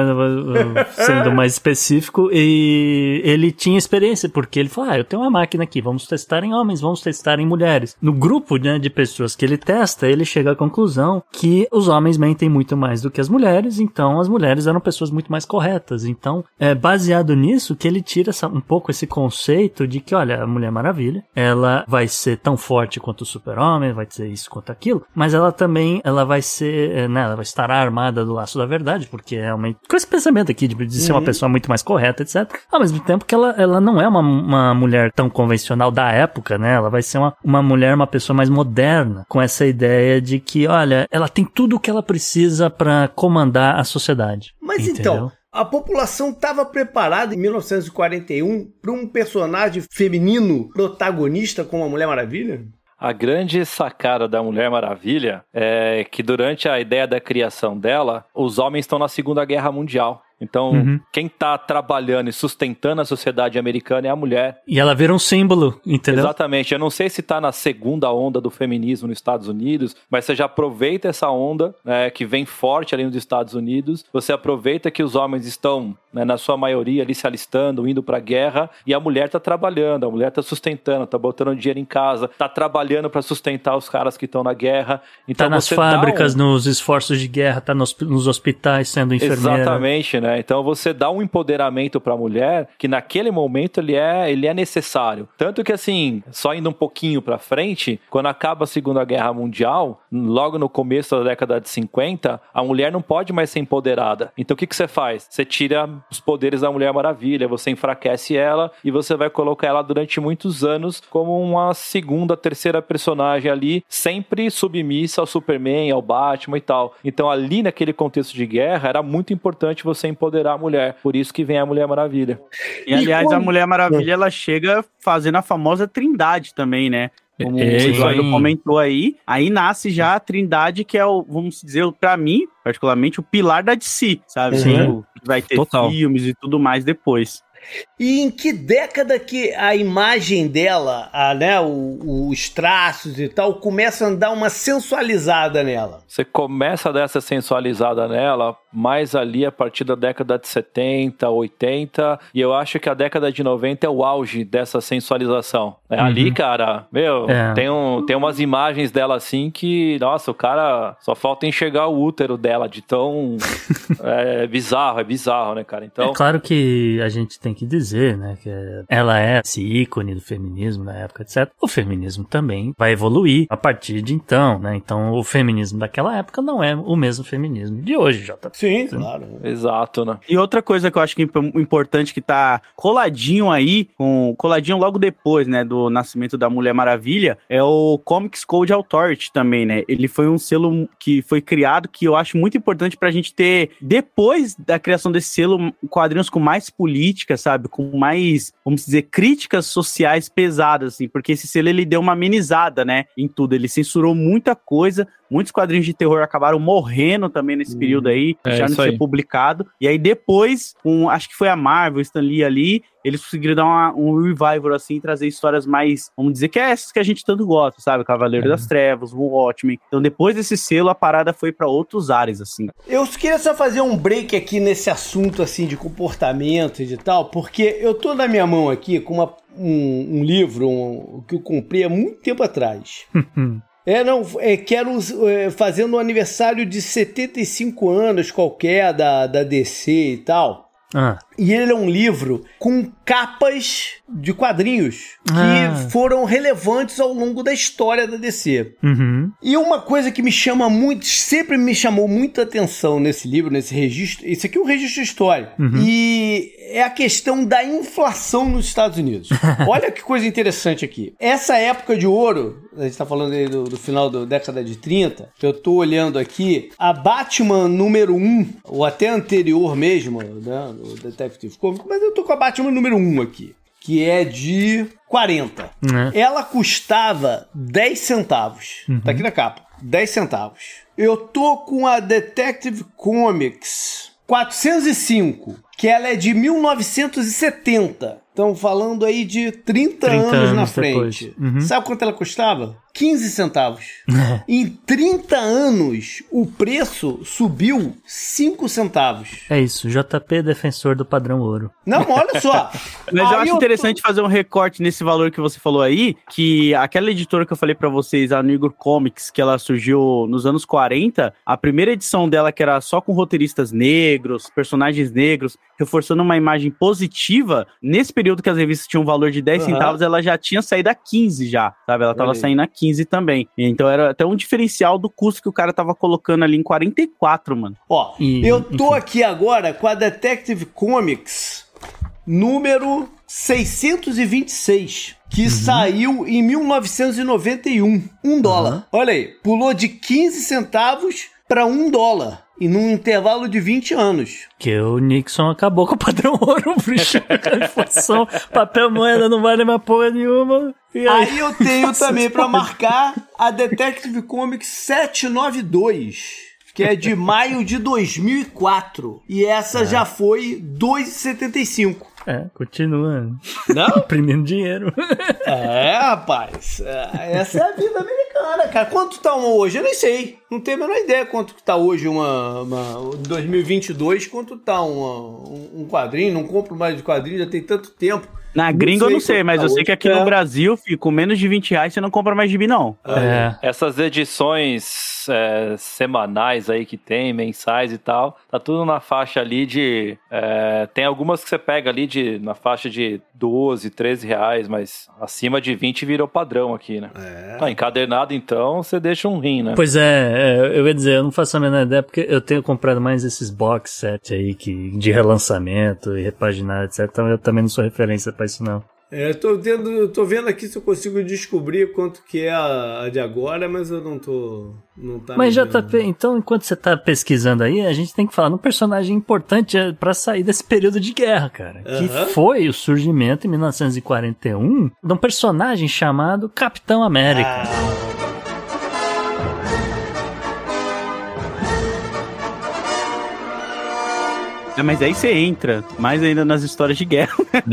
Sendo mais específico. E ele tinha experiência, porque ele falou: Ah, eu tenho uma máquina aqui, vamos testar em homens, vamos testar em mulheres. No grupo né, de pessoas que ele testa, ele chega à conclusão que os homens mentem muito mais do que as mulheres, então as mulheres eram pessoas muito mais corretas. Então, é, baseado baseado nisso que ele tira essa, um pouco esse conceito de que, olha, a Mulher Maravilha, ela vai ser tão forte quanto o Super-Homem, vai ser isso quanto aquilo, mas ela também, ela vai ser, eh, né, ela vai estar armada do laço da verdade, porque é uma, com esse pensamento aqui de, de ser uhum. uma pessoa muito mais correta, etc. Ao mesmo tempo que ela, ela não é uma, uma mulher tão convencional da época, né, ela vai ser uma, uma mulher, uma pessoa mais moderna, com essa ideia de que, olha, ela tem tudo o que ela precisa para comandar a sociedade. Mas entendeu? então, a população estava preparada em 1941 para um personagem feminino protagonista como a Mulher Maravilha? A grande sacada da Mulher Maravilha é que durante a ideia da criação dela, os homens estão na Segunda Guerra Mundial. Então, Uhum. quem tá trabalhando e sustentando a sociedade americana é a mulher. E ela vira um símbolo, entendeu? Exatamente. Eu não sei se tá na segunda onda do feminismo nos Estados Unidos, mas você já aproveita essa onda né, que vem forte ali nos Estados Unidos. Você aproveita que os homens estão, né, na sua maioria, ali se alistando, indo pra guerra, e a mulher tá trabalhando, a mulher tá sustentando, tá botando dinheiro em casa, tá trabalhando para sustentar os caras que estão na guerra. Então Tá nas fábricas, um- nos esforços de guerra, tá nos, nos hospitais sendo enfermeira. Exatamente, né? Então você dá um empoderamento para a mulher que naquele momento ele é, ele é necessário. Tanto que assim, só indo um pouquinho para frente, quando acaba a Segunda Guerra Mundial, logo no começo da década de 50, a mulher não pode mais ser empoderada. Então o que que você faz? Você tira os poderes da Mulher Maravilha, você enfraquece ela e você vai colocar ela durante muitos anos como uma segunda, terceira personagem ali, sempre submissa ao Superman, ao Batman e tal. Então ali naquele contexto de guerra era muito importante você empoderar a mulher. Por isso que vem a Mulher Maravilha. E aliás, como- a Mulher Maravilha, ela chega fazendo a famosa trindade também, né? Como É, o Eduardo comentou aí, aí nasce já a trindade que é o, vamos dizer, pra mim, particularmente, o pilar da DC, sabe? Uhum. Tipo, vai ter Total. filmes e tudo mais depois. E em que década que a imagem dela, a, né, o- os traços e tal, começa a dar uma sensualizada nela? Você começa a dar essa sensualizada nela mais ali a partir da década de 70, 80, e eu acho que a década de 90 é o auge dessa sensualização. É Ali, cara, meu, É. tem, um, tem umas imagens dela assim que, nossa, o cara só falta enxergar o útero dela de tão é, bizarro, é bizarro, né, cara? Então, É claro que a gente tem que dizer, né, que ela é esse ícone do feminismo na época, etc. O feminismo também vai evoluir a partir de então, né? Então, o feminismo daquela época não é o mesmo feminismo de hoje, JP. Sim, claro. exato, né? E outra coisa que eu acho que é imp- importante que tá coladinho aí, com coladinho logo depois, né, do nascimento da Mulher Maravilha, é o Comics Code Authority também, né? Ele foi um selo que foi criado que eu acho muito importante pra gente ter, depois da criação desse selo, quadrinhos com mais política, sabe? Com mais, vamos dizer, críticas sociais pesadas, assim, porque esse selo ele deu uma amenizada, né, em tudo. Ele censurou muita coisa, muitos quadrinhos de terror acabaram morrendo também nesse período aí, É, de isso ser aí. publicado. E aí depois, com, acho que foi a Marvel, Stan Lee ali, eles conseguiram dar uma- um revival assim, e trazer histórias mais, vamos dizer que é essas que a gente tanto gosta, sabe? Cavaleiro É. das Trevas, o Watchmen. Então depois desse selo, a parada foi pra outros ares, assim. Eu queria só fazer um break aqui nesse assunto assim de comportamento e de tal, porque eu tô na minha mão aqui com uma- um, um livro um- que eu comprei há muito tempo atrás. É, não, é, quero é, fazendo um aniversário de 75 anos qualquer da, da DC e tal. Ah, E ele é um livro com capas de quadrinhos que Ah. foram relevantes ao longo da história da DC. uhum. E uma coisa que me chama muito, sempre me chamou muita atenção nesse livro, nesse registro, esse aqui é um registro histórico, e é a questão da inflação nos Estados Unidos. Olha que coisa interessante aqui. Essa época de ouro, a gente tá falando aí do, do final da década de 30, eu tô olhando aqui, a Batman número 1, ou até anterior mesmo, né, o Detective Comics, mas eu tô com a Batman número 1 aqui. Que é de 40. Né? Ela custava 10 centavos. Tá aqui na capa. 10 centavos. Eu tô com a Detective Comics 405, que ela é de 1970. Estão falando aí de 30, 30 anos, na anos frente. depois. Uhum. Sabe quanto ela custava? 15 centavos. em 30 anos, o preço subiu 5 centavos. É isso, JP defensor do padrão ouro. Não, olha só. Mas eu Aí acho tô- interessante fazer um recorte nesse valor que você falou aí, que aquela editora que eu falei pra vocês, a Negro Comics, que ela surgiu nos anos 40, a primeira edição dela, que era só com roteiristas negros, personagens negros, reforçando uma imagem positiva, nesse período que as revistas tinham um valor de 10 Aham. centavos, ela já tinha saído a 15 já, sabe? Ela tava saindo a 15 também. Então era até um diferencial do custo que o cara tava colocando ali em 44, mano. Ó, E, eu tô enfim. aqui agora com a Detective Comics número 626, que saiu em 1991. Um dólar. Olha aí, pulou de 15 centavos para um dólar. E num intervalo de 20 anos. Que o Nixon acabou com o padrão ouro, bicho. A inflação, papel moeda não vale mais porra nenhuma. Aí? Aí eu tenho também para marcar a Detective Comics 792. Que é de maio de 2004. E essa já foi 2,75. É, continua Não? imprimindo dinheiro. É, rapaz. É, Essa é a vida americana, cara. Quanto tá uma hoje? Eu nem sei. Não tenho a menor ideia quanto que tá hoje uma, uma 2022, quanto tá uma, um um quadrinho. Não compro mais de quadrinho, já tem tanto tempo. Na Não gringa eu não sei, mas tá eu sei que aqui É. no Brasil, fi, com menos de 20 reais, você não compra mais gibi, não. É. Essas edições é, semanais aí que tem, mensais e tal, tá tudo na faixa ali de. é, tem algumas que você pega ali de, na faixa de 12, 13 reais, mas acima de 20 virou padrão aqui, né? É. Ah, encadernado então, você deixa um rim, né? Pois é, é, eu ia dizer, eu não faço a menor ideia, porque eu tenho comprado mais esses box set aí que, de relançamento e repaginado, etc. Então eu também não sou referência pra isso, não. É, tô, vendo aqui se eu consigo descobrir quanto que é a, a de agora, mas eu não tô. Não tá Mas JP, vendo. então enquanto você tá pesquisando aí, a gente tem que falar num personagem importante é, pra sair desse período de guerra, cara. Que foi o surgimento em 1941 de um personagem chamado Capitão América. É, mas aí você entra mais ainda nas histórias de guerra.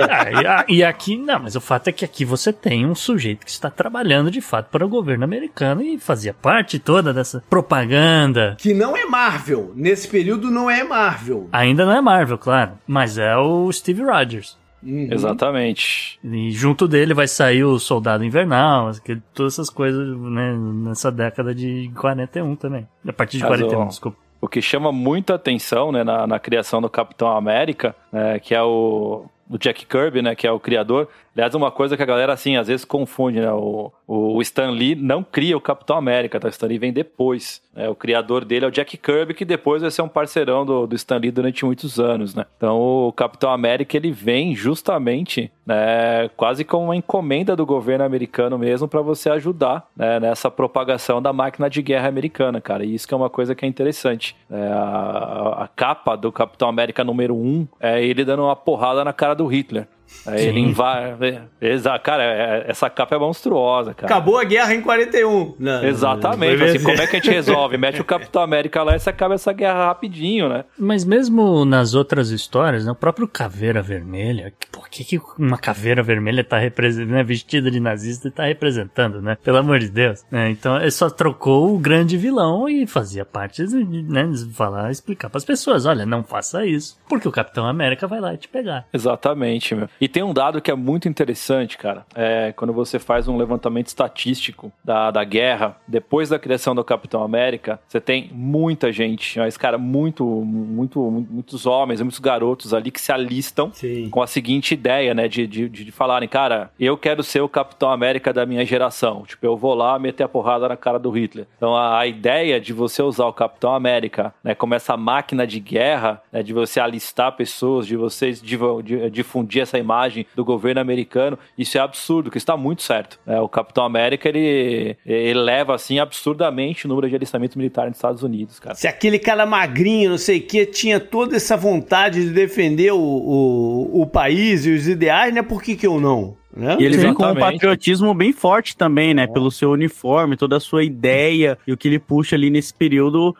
Ah, e a- e aqui, não, mas o fato é que aqui você tem um sujeito que está trabalhando de fato para o governo americano e fazia parte toda dessa propaganda. Que não é Marvel. Nesse período não é Marvel. Ainda não é Marvel, claro, mas é o Steve Rogers. Uhum. Exatamente. E junto dele vai sair o Soldado Invernal, todas essas coisas, né, nessa década de 41 também. A partir de Mas, 41, ó, desculpa. O que chama muita atenção né, na, na criação do Capitão América, né, que é o, o Jack Kirby, né, que é o criador. Aliás, uma coisa que a galera, assim, às vezes confunde, né? O, o Stan Lee não cria o Capitão América, tá? O Stan Lee vem depois. né? O criador dele é o Jack Kirby, que depois vai ser um parceirão do, do Stan Lee durante muitos anos, né? Então, o Capitão América, ele vem justamente, né, quase como uma encomenda do governo americano mesmo para você ajudar né, nessa propagação da máquina de guerra americana, cara. E isso que é uma coisa que é interessante. É, a, a capa do Capitão América número 1 é ele dando uma porrada na cara do Hitler. Aí ele invade. Exato, cara, é- essa capa é monstruosa, cara. Acabou a guerra em 41. Não, Exatamente. não, não, Assim, como é que a gente resolve? Mete o Capitão América lá e você acaba essa guerra rapidinho, né? Mas mesmo nas outras histórias, né, o próprio Caveira Vermelha, por que, que uma caveira vermelha tá representando, né, vestida de nazista e tá representando, né? Pelo amor de Deus. né? então ele só trocou o grande vilão e fazia parte de, né, de falar, explicar pras pessoas, olha, não faça isso, porque o Capitão América vai lá te pegar. Exatamente, meu. E tem um dado que é muito interessante, cara. É quando você faz um levantamento estatístico da, da guerra, depois da criação do Capitão América, você tem muita gente, mas, cara, muito, muito, muitos homens, muitos garotos ali que se alistam Sim. com a seguinte ideia, né? De, de, de falarem, cara, eu quero ser o Capitão América da minha geração. Tipo, eu vou lá meter a porrada na cara do Hitler. Então, a, a ideia de você usar o Capitão América, né? Como essa máquina de guerra, né, de você alistar pessoas, de vocês difundir essa imagem do governo americano, isso é absurdo, que está muito certo. né? O Capitão América, ele, ele leva, assim, absurdamente o número de alistamento militar nos Estados Unidos, cara. Se aquele cara magrinho, não sei o que, tinha toda essa vontade de defender o, o, o país e os ideais, né? Por que, que eu não? Né? E ele vem com um patriotismo bem forte também, né? Pelo seu uniforme, toda a sua ideia e o que ele puxa ali nesse período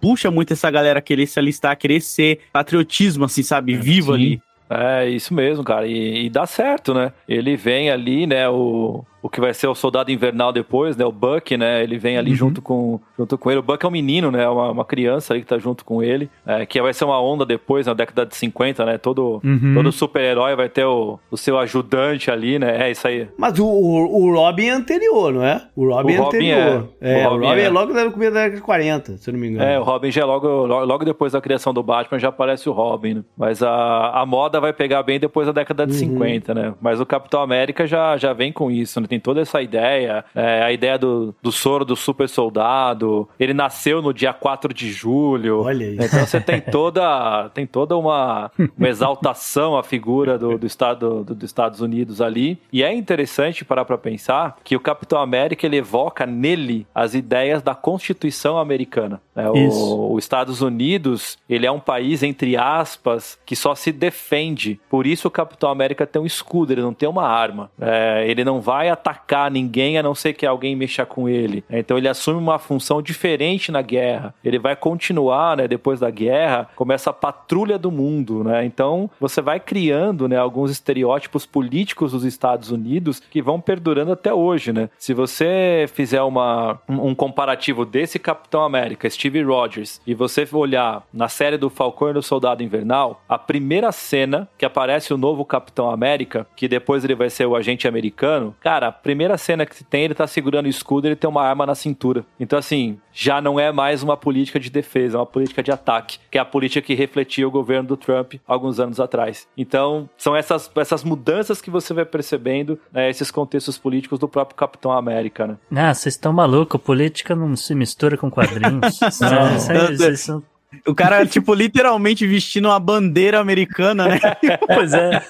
puxa muito essa galera a querer se alistar, a querer ser patriotismo, assim, sabe? Vivo Sim. ali. É, isso mesmo, cara. E, e dá certo, né? Ele vem ali, né? O, o que vai ser o soldado invernal depois, né? O Buck, né? Ele vem ali junto, com, junto com ele. O Buck é um menino, né? Uma, uma criança ali que tá junto com ele. é, que vai ser uma onda depois, na década de 50, né? Todo, Uhum. todo super-herói vai ter o, o seu ajudante ali, né? É isso aí. Mas o, o, o Robin é anterior, não é? O Robin O é Robin anterior. é. É, O o Robin Robin é, é. logo da começo da década de 40, se eu não me engano. É, o Robin já é logo, logo, logo depois da criação do Batman já aparece o Robin, né? Mas a, a moda vai pegar bem depois da década de 50, né? Mas o Capitão América já, já vem com isso, né? tem toda essa ideia, é, a ideia do, do soro do super soldado, ele nasceu no dia 4 de julho. Olha isso. Então você tem toda, tem toda uma, uma exaltação à figura do, do Estado, do, dos Estados Unidos ali. E é interessante parar para pensar que o Capitão América ele evoca nele as ideias da Constituição americana. né? O, os Estados Unidos, ele é um país, entre aspas, que só se defende. Por isso o Capitão América tem um escudo, ele não tem uma arma. É, ele não vai atacar ninguém a não ser que alguém mexa com ele. Então ele assume uma função diferente na guerra. Ele vai continuar, né, depois da guerra, como essa patrulha do mundo, né? Então você vai criando, né, alguns estereótipos políticos dos Estados Unidos que vão perdurando até hoje, né? Se você fizer uma, um comparativo desse Capitão América, Steve Rogers, e você olhar na série do Falcão e do Soldado Invernal, a primeira cena que aparece o novo Capitão América, que depois ele vai ser o agente americano, cara, primeira cena que tem, ele tá segurando o escudo, ele tem uma arma na cintura. Então, assim, já não é mais uma política de defesa, é uma política de ataque, que é a política que refletia o governo do Trump alguns anos atrás. Então, são essas, essas mudanças que você vai percebendo, né, esses contextos políticos do próprio Capitão América, né? Ah, vocês estão malucos, política não se mistura com quadrinhos. Não, vocês são- O cara, tipo, literalmente vestindo uma bandeira americana, né? Pois é,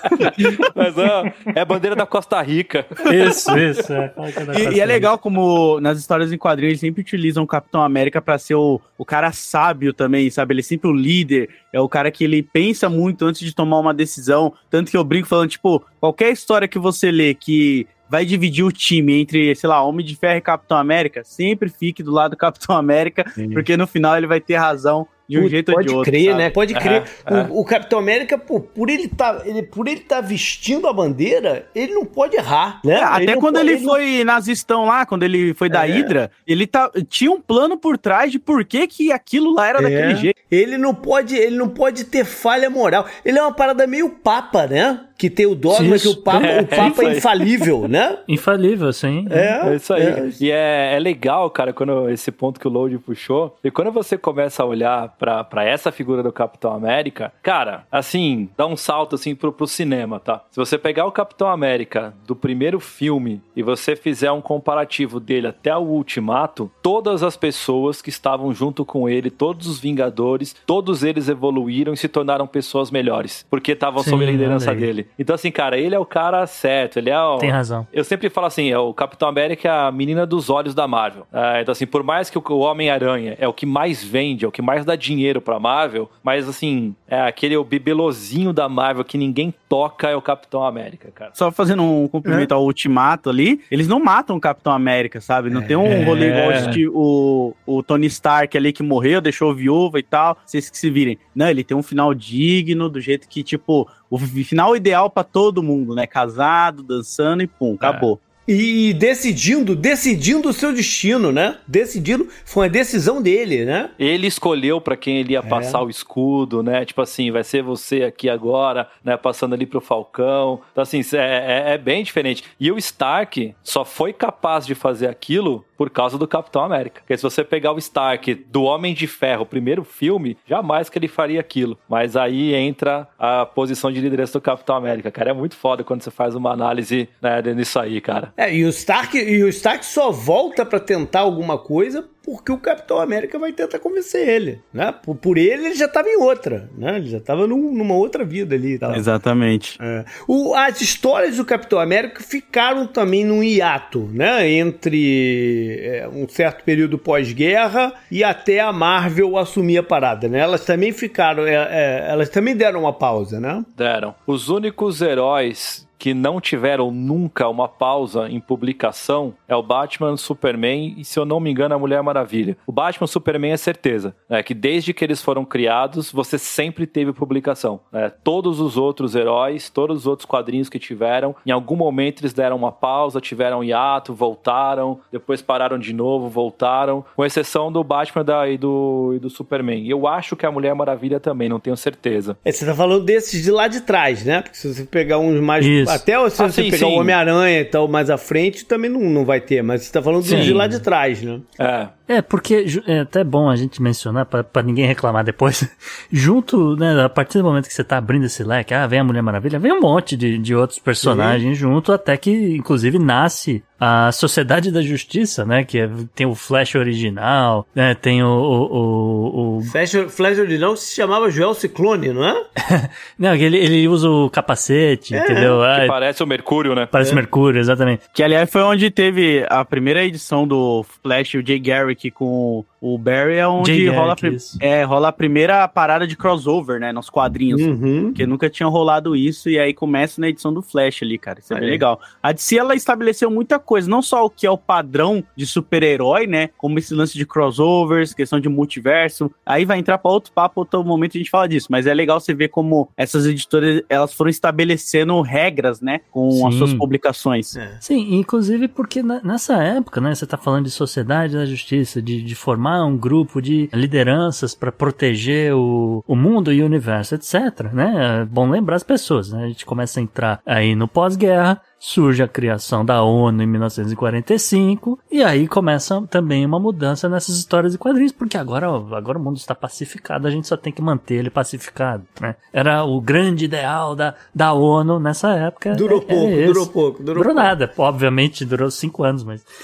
Mas ó, é a bandeira da Costa Rica. isso, isso. É. É E, e é legal como nas histórias em quadrinhos eles sempre utilizam o Capitão América pra ser o, o cara sábio também, sabe? Ele é sempre o líder, é o cara que ele pensa muito antes de tomar uma decisão. Tanto que eu brinco falando, tipo, qualquer história que você lê que vai dividir o time entre, sei lá, Homem de Ferro e Capitão América, sempre fique do lado do Capitão América, porque no final ele vai ter razão de um Putz, jeito ou pode de outro. crer, sabe? né? Pode crer. O, o Capitão América, pô, por ele tá, ele, por ele tá vestindo a bandeira, ele não pode errar, né? É, até não quando pode- ele foi nazistão lá, quando ele foi da É. Hydra, ele tá, tinha um plano por trás de por que, que aquilo lá era É. daquele jeito. Ele não pode, ele não pode ter falha moral. Ele é uma parada meio papa, né? Que tem o dogma Isso. que o papa, É, o papa isso é aí. infalível, né? Infalível, sim. É, É isso aí. é. E é, é legal, cara, quando esse ponto que o Load puxou. E quando você começa a olhar pra, pra essa figura do Capitão América, cara, assim, dá um salto assim pro, pro cinema, tá? Se você pegar o Capitão América do primeiro filme e você fizer um comparativo dele até o Ultimato, todas as pessoas que estavam junto com ele, todos os Vingadores, todos eles evoluíram e se tornaram pessoas melhores. Porque estavam sob a liderança aí. Dele. Então, assim, cara, ele é o cara certo, ele é o. Tem razão. Eu sempre falo assim, é o Capitão América é a menina dos olhos da Marvel. É, então, assim, por mais que o Homem-Aranha é o que mais vende, é o que mais dá dinheiro pra Marvel, mas, assim, é aquele o bibelozinho da Marvel que ninguém toca é o Capitão América, cara. Só fazendo um cumprimento ao Ultimato ali, eles não matam o Capitão América, sabe? Não tem um rolê igual o Steve- o, o Tony Stark ali que morreu, deixou viúva e tal, vocês que se virem. Não, ele tem um final digno, do jeito que, tipo, o final ideal pra todo mundo, né? Casado, dançando e pum, acabou. E decidindo, decidindo o seu destino, né? Decidindo, foi uma decisão dele, né? Ele escolheu pra quem ele ia passar o escudo, né? Tipo assim, vai ser você aqui agora, né? Passando ali pro Falcão. Então, assim, é, é- é bem diferente. E o Stark só foi capaz de fazer aquilo por causa do Capitão América. Porque se você pegar o Stark do Homem de Ferro, primeiro filme, jamais que ele faria aquilo. Mas aí entra a posição de liderança do Capitão América. Cara, é muito foda quando você faz uma análise né, nisso aí, cara. É, e o Stark, e o Stark só volta pra tentar alguma coisa porque o Capitão América vai tentar convencer ele, né? Por, por ele, ele já tava em outra, né? Ele já tava num- numa outra vida ali e tal. Exatamente. É. O- as histórias do Capitão América ficaram também num hiato, né? Entre é, um certo período pós-guerra e até a Marvel assumir a parada, né? Elas também ficaram, é, é, elas também deram uma pausa, né? Deram. Os únicos heróis que não tiveram nunca uma pausa em publicação é o Batman, o Superman e, se eu não me engano, a Mulher Maravilha. O Batman e o Superman é certeza, né, que desde que eles foram criados, você sempre teve publicação. né? Todos os outros heróis, todos os outros quadrinhos que tiveram, em algum momento eles deram uma pausa, tiveram um hiato, voltaram, depois pararam de novo, voltaram, com exceção do Batman da- e, do, e do Superman. E eu acho que a Mulher Maravilha também, não tenho certeza. É, você tá falando desses de lá de trás, né? Porque se você pegar uns mais. Isso. Até se Ah, você sim, pegar sim. o Homem-Aranha e tal mais à frente, também não, não vai ter. Mas você tá falando Sim. de lá de trás, né? É, É, porque é até bom a gente mencionar pra, pra ninguém reclamar depois. junto, né, a partir do momento que você tá abrindo esse leque, ah, vem a Mulher Maravilha, vem um monte de, de outros personagens junto, até que, inclusive, nasce a Sociedade da Justiça, né, que é- tem o Flash original, né, tem o... o, o, o- Flash, Flash original se chamava Joel Ciclone, não é? não, ele, ele usa o capacete, entendeu? Que Ah, parece o Mercúrio, né? parece Mercúrio, exatamente. Que aliás foi onde teve a primeira edição do Flash, o Jay Garrick com o Barry, é onde Jay rola, é, rola a primeira parada de crossover, né? Nos quadrinhos. Uhum. Porque nunca tinha rolado isso, e aí começa na edição do Flash ali, cara. Isso é bem legal. A DC, ela estabeleceu muita coisa, não só o que é o padrão de super-herói, né? Como esse lance de crossovers, questão de multiverso. Aí vai entrar pra outro papo, outro momento a gente fala disso. Mas é legal você ver como essas editoras, elas foram estabelecendo regras, né? Com as Sim. suas publicações. É. Sim, inclusive porque na- nessa época, né, você tá falando de sociedade da justiça, de, de formar um grupo de lideranças para proteger o, o mundo e o universo, etc, né? É bom lembrar as pessoas, né? A gente começa a entrar aí no pós-guerra, surge a criação da ONU em 1945 e aí começa também uma mudança nessas histórias e quadrinhos, porque agora, agora o mundo está pacificado, a gente só tem que manter ele pacificado, né? Era o grande ideal da, da ONU nessa época. Durou é- é pouco, esse. durou pouco, durou, Durou pouco. nada. Obviamente durou cinco anos, mas.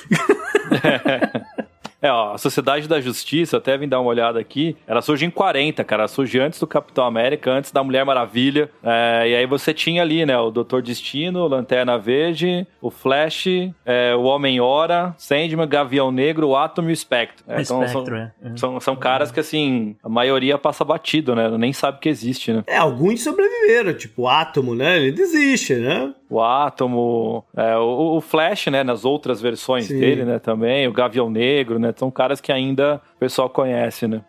É, ó, a Sociedade da Justiça, até vim dar uma olhada aqui, ela surge em 40, cara. Ela surge antes do Capitão América, antes da Mulher Maravilha. É, e aí você tinha ali, né, o Doutor Destino, Lanterna Verde, o Flash, é, o Homem-Hora, Sandman, Gavião Negro, o Atom e o Spectre. É, então Espectro, são, é. é. são, são caras que, assim, a maioria passa batido, né? Nem sabe que existe, né? É, alguns sobreviveram, tipo o Átomo, né? Ele desiste, né? O Átomo, é, o, o Flash, né, nas outras versões Sim. dele, né, também, o Gavião Negro, né, são caras que ainda o pessoal conhece, né.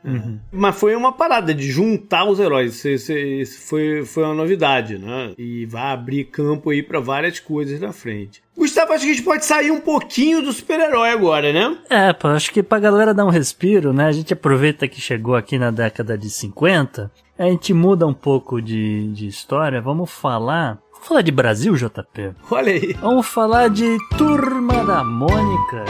Mas foi uma parada de juntar os heróis. Isso, isso- isso foi, foi uma novidade, né? E vai abrir campo aí pra várias coisas na frente. Gustavo, acho que a gente pode sair um pouquinho do super-herói agora, né? É, pô, acho que pra galera dar um respiro, né? A gente aproveita que chegou aqui na década de 50, a gente muda um pouco de, de história, vamos falar. Vamos falar de Brasil, JP? Olha aí. Vamos falar de Turma da Mônica.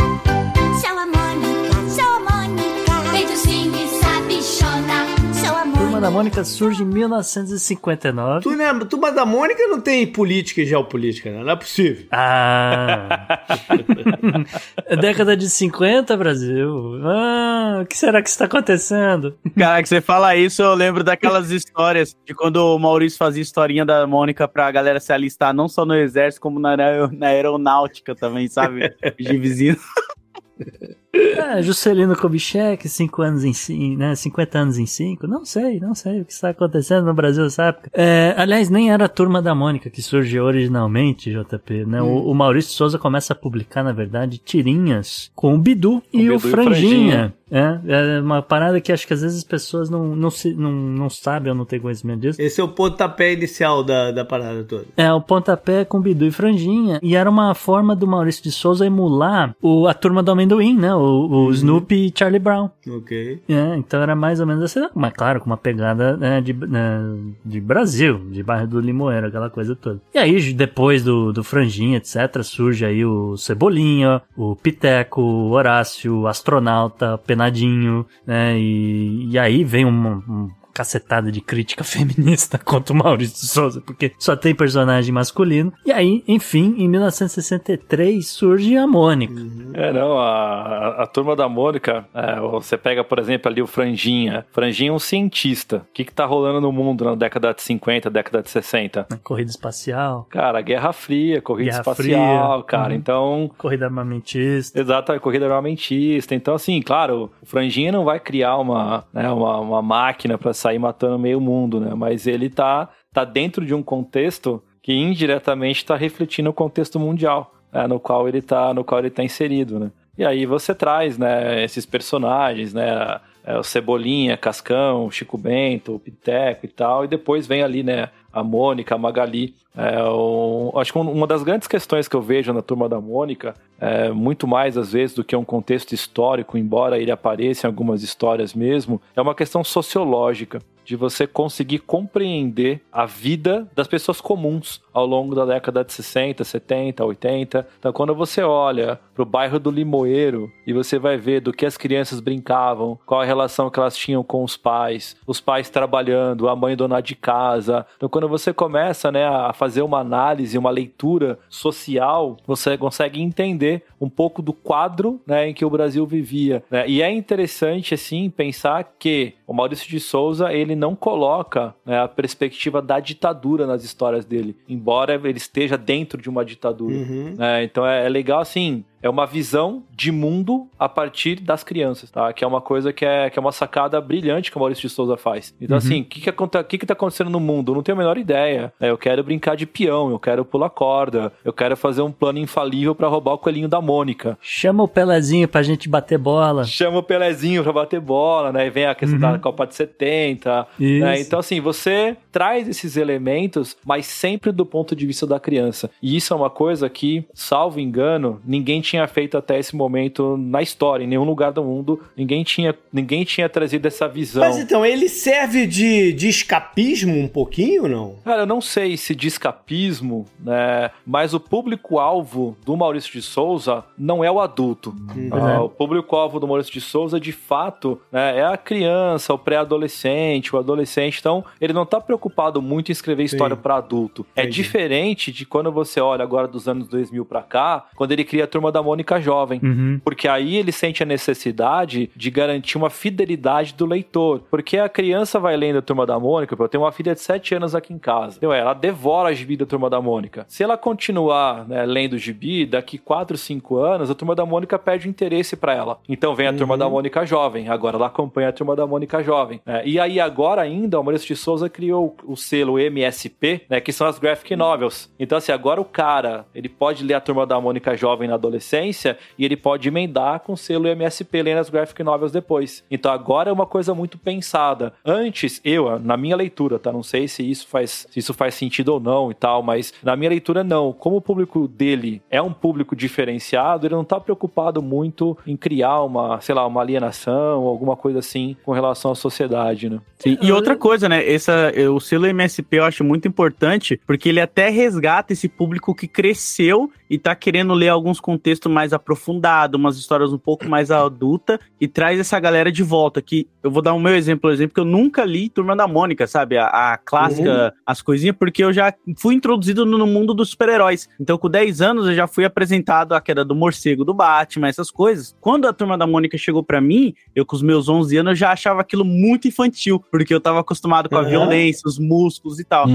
Turma da Mônica surge em 1959. Tu lembra? Turma da Mônica não tem política e geopolítica, né? Não é possível. Ah! década de 50, Brasil. Ah, o que será que está acontecendo? Cara, que você fala isso, eu lembro daquelas histórias de quando o Maurício fazia historinha da Mônica pra galera se alistar, não só no exército, como na, aero- na aeronáutica também, sabe? De vizinho. Ah, Juscelino Kubitschek, 5 anos em 5, né? 50 anos em 5. Não sei, não sei o que está acontecendo no Brasil nessa época. É, aliás, nem era a turma da Mônica que surgiu originalmente, JP, né? O, o Maurício Souza começa a publicar, na verdade, tirinhas com o Bidu e Bidu o e o Franjinha. É, é uma parada que acho que às vezes as pessoas não, não, se, não, não sabem ou não têm conhecimento disso. Esse é o pontapé inicial da, da parada toda. É, o pontapé com Bidu e Franjinha. E era uma forma do Maurício de Souza emular o, a turma do amendoim, né? O, o Snoopy e Charlie Brown. Ok. É, então era mais ou menos assim, mas claro, com uma pegada né, de, né, de Brasil, de bairro do Limoeiro, aquela coisa toda. E aí, depois do, do Franjinha, etc., surge aí o Cebolinha, o Piteco, o Horácio, o Astronauta, Penadinho, né, e, e aí vem um, um cacetada de crítica feminista contra o Maurício de Souza, porque só tem personagem masculino. E aí, enfim, em 1963 surge a Mônica. É, não, a, a turma da Mônica, é, você pega, por exemplo, ali o Franjinha. Franjinha é um cientista. O que que tá rolando no mundo na década de 50, década de 60? né, Corrida espacial, Cara, Guerra Fria, corrida Guerra espacial, Fria, cara. uhum. Então, corrida armamentista. Exato, a corrida armamentista. Então, assim, claro, o Franjinha não vai criar uma, né, uma, uma máquina para sair matando meio mundo, né? Mas ele tá, tá dentro de um contexto que indiretamente está refletindo o contexto mundial, né, no qual ele tá, no qual ele tá inserido, né? E aí você traz, né, esses personagens, né? É, o Cebolinha, Cascão, Chico Bento, Piteco e tal, e depois vem ali, né, a Mônica, a Magali. É, o- acho que um- uma das grandes questões que eu vejo na Turma da Mônica, é, muito mais às vezes do que um contexto histórico, embora ele apareça em algumas histórias mesmo, é uma questão sociológica. De você conseguir compreender a vida das pessoas comuns ao longo da década de 60, 70, 80. Então, quando você olha pro bairro do Limoeiro e você vai ver do que as crianças brincavam, qual a relação que elas tinham com os pais, os pais trabalhando, a mãe dona de casa. Então, quando você começa, né, a fazer uma análise, uma leitura social, você consegue entender um pouco do quadro, né, em que o Brasil vivia. Né? E é interessante, assim, pensar que o Maurício de Souza, ele não coloca né, a perspectiva da ditadura nas histórias dele, embora ele esteja dentro de uma ditadura. Uhum. né? então é, é legal, assim, é uma visão de mundo a partir das crianças, tá? Que é uma coisa que é, que é uma sacada brilhante que o Maurício de Souza faz. Então, assim, o que que, que que tá acontecendo no mundo? Eu não tenho a menor ideia. né? Eu quero brincar de peão, eu quero pular corda, eu quero fazer um plano infalível pra roubar o coelhinho da Mônica. Chama o Pelezinho pra gente bater bola. Chama o Pelezinho pra bater bola, né? E vem a questão da Copa de 70. Isso. né? Então, assim, você traz esses elementos, mas sempre do ponto de vista da criança. E isso é uma coisa que, salvo engano, ninguém tinha feito até esse momento na história, em nenhum lugar do mundo. Ninguém tinha, ninguém tinha trazido essa visão. Mas então, ele serve de, de escapismo um pouquinho, não? Cara, eu não sei se de escapismo, né? Mas o público-alvo do Maurício de Souza não é o adulto. Ah, O público-alvo do Maurício de Souza, de fato, né, é a criança, o pré-adolescente, o adolescente. Então, ele não tá preocupado muito em escrever história para adulto. É Entendi. diferente de quando você olha agora dos anos 2000 pra cá, quando ele cria a Turma da Mônica Jovem. Uhum. Porque aí ele sente a necessidade de garantir uma fidelidade do leitor. Porque a criança vai lendo a Turma da Mônica, eu tenho uma filha de 7 anos aqui em casa. Então, ela devora a gibi da Turma da Mônica. Se ela continuar né, lendo gibi, daqui 4, 5 anos, a Turma da Mônica perde o interesse pra ela. Então vem a Turma da Mônica Jovem. Agora ela acompanha a Turma da Mônica Jovem. né? E aí agora ainda, o Maurício de Souza criou o selo MSP, né, que são as Graphic Novels. Então assim, agora o cara, ele pode ler a Turma da Mônica Jovem na adolescência e ele pode emendar com o selo MSP lendo as Graphic Novels depois. Então agora é uma coisa muito pensada. Antes, eu, na minha leitura, tá? Não sei se isso faz, se isso faz sentido ou não e tal, mas na minha leitura não. Como o público dele é um público diferenciado, ele não tá preocupado muito em criar uma, sei lá, uma alienação ou alguma coisa assim com relação à sociedade, né? Sim, E outra coisa, né? Essa, o selo MSP eu acho muito importante, porque ele até resgata esse público que cresceu e tá querendo ler alguns contextos mais aprofundados, umas histórias um pouco mais adulta e traz essa galera de volta. Que eu vou dar o meu exemplo, por exemplo, que eu nunca li Turma da Mônica, sabe? A, a clássica, as coisinhas, porque eu já fui introduzido no, mundo dos super-heróis. Então, com 10 anos, eu já fui apresentado a queda do morcego do Batman, essas coisas. Quando a Turma da Mônica chegou pra mim, eu com os meus 11 anos, eu já achava aquilo muito infantil, porque eu tava acostumado com a Aham. violência, os músculos e tal.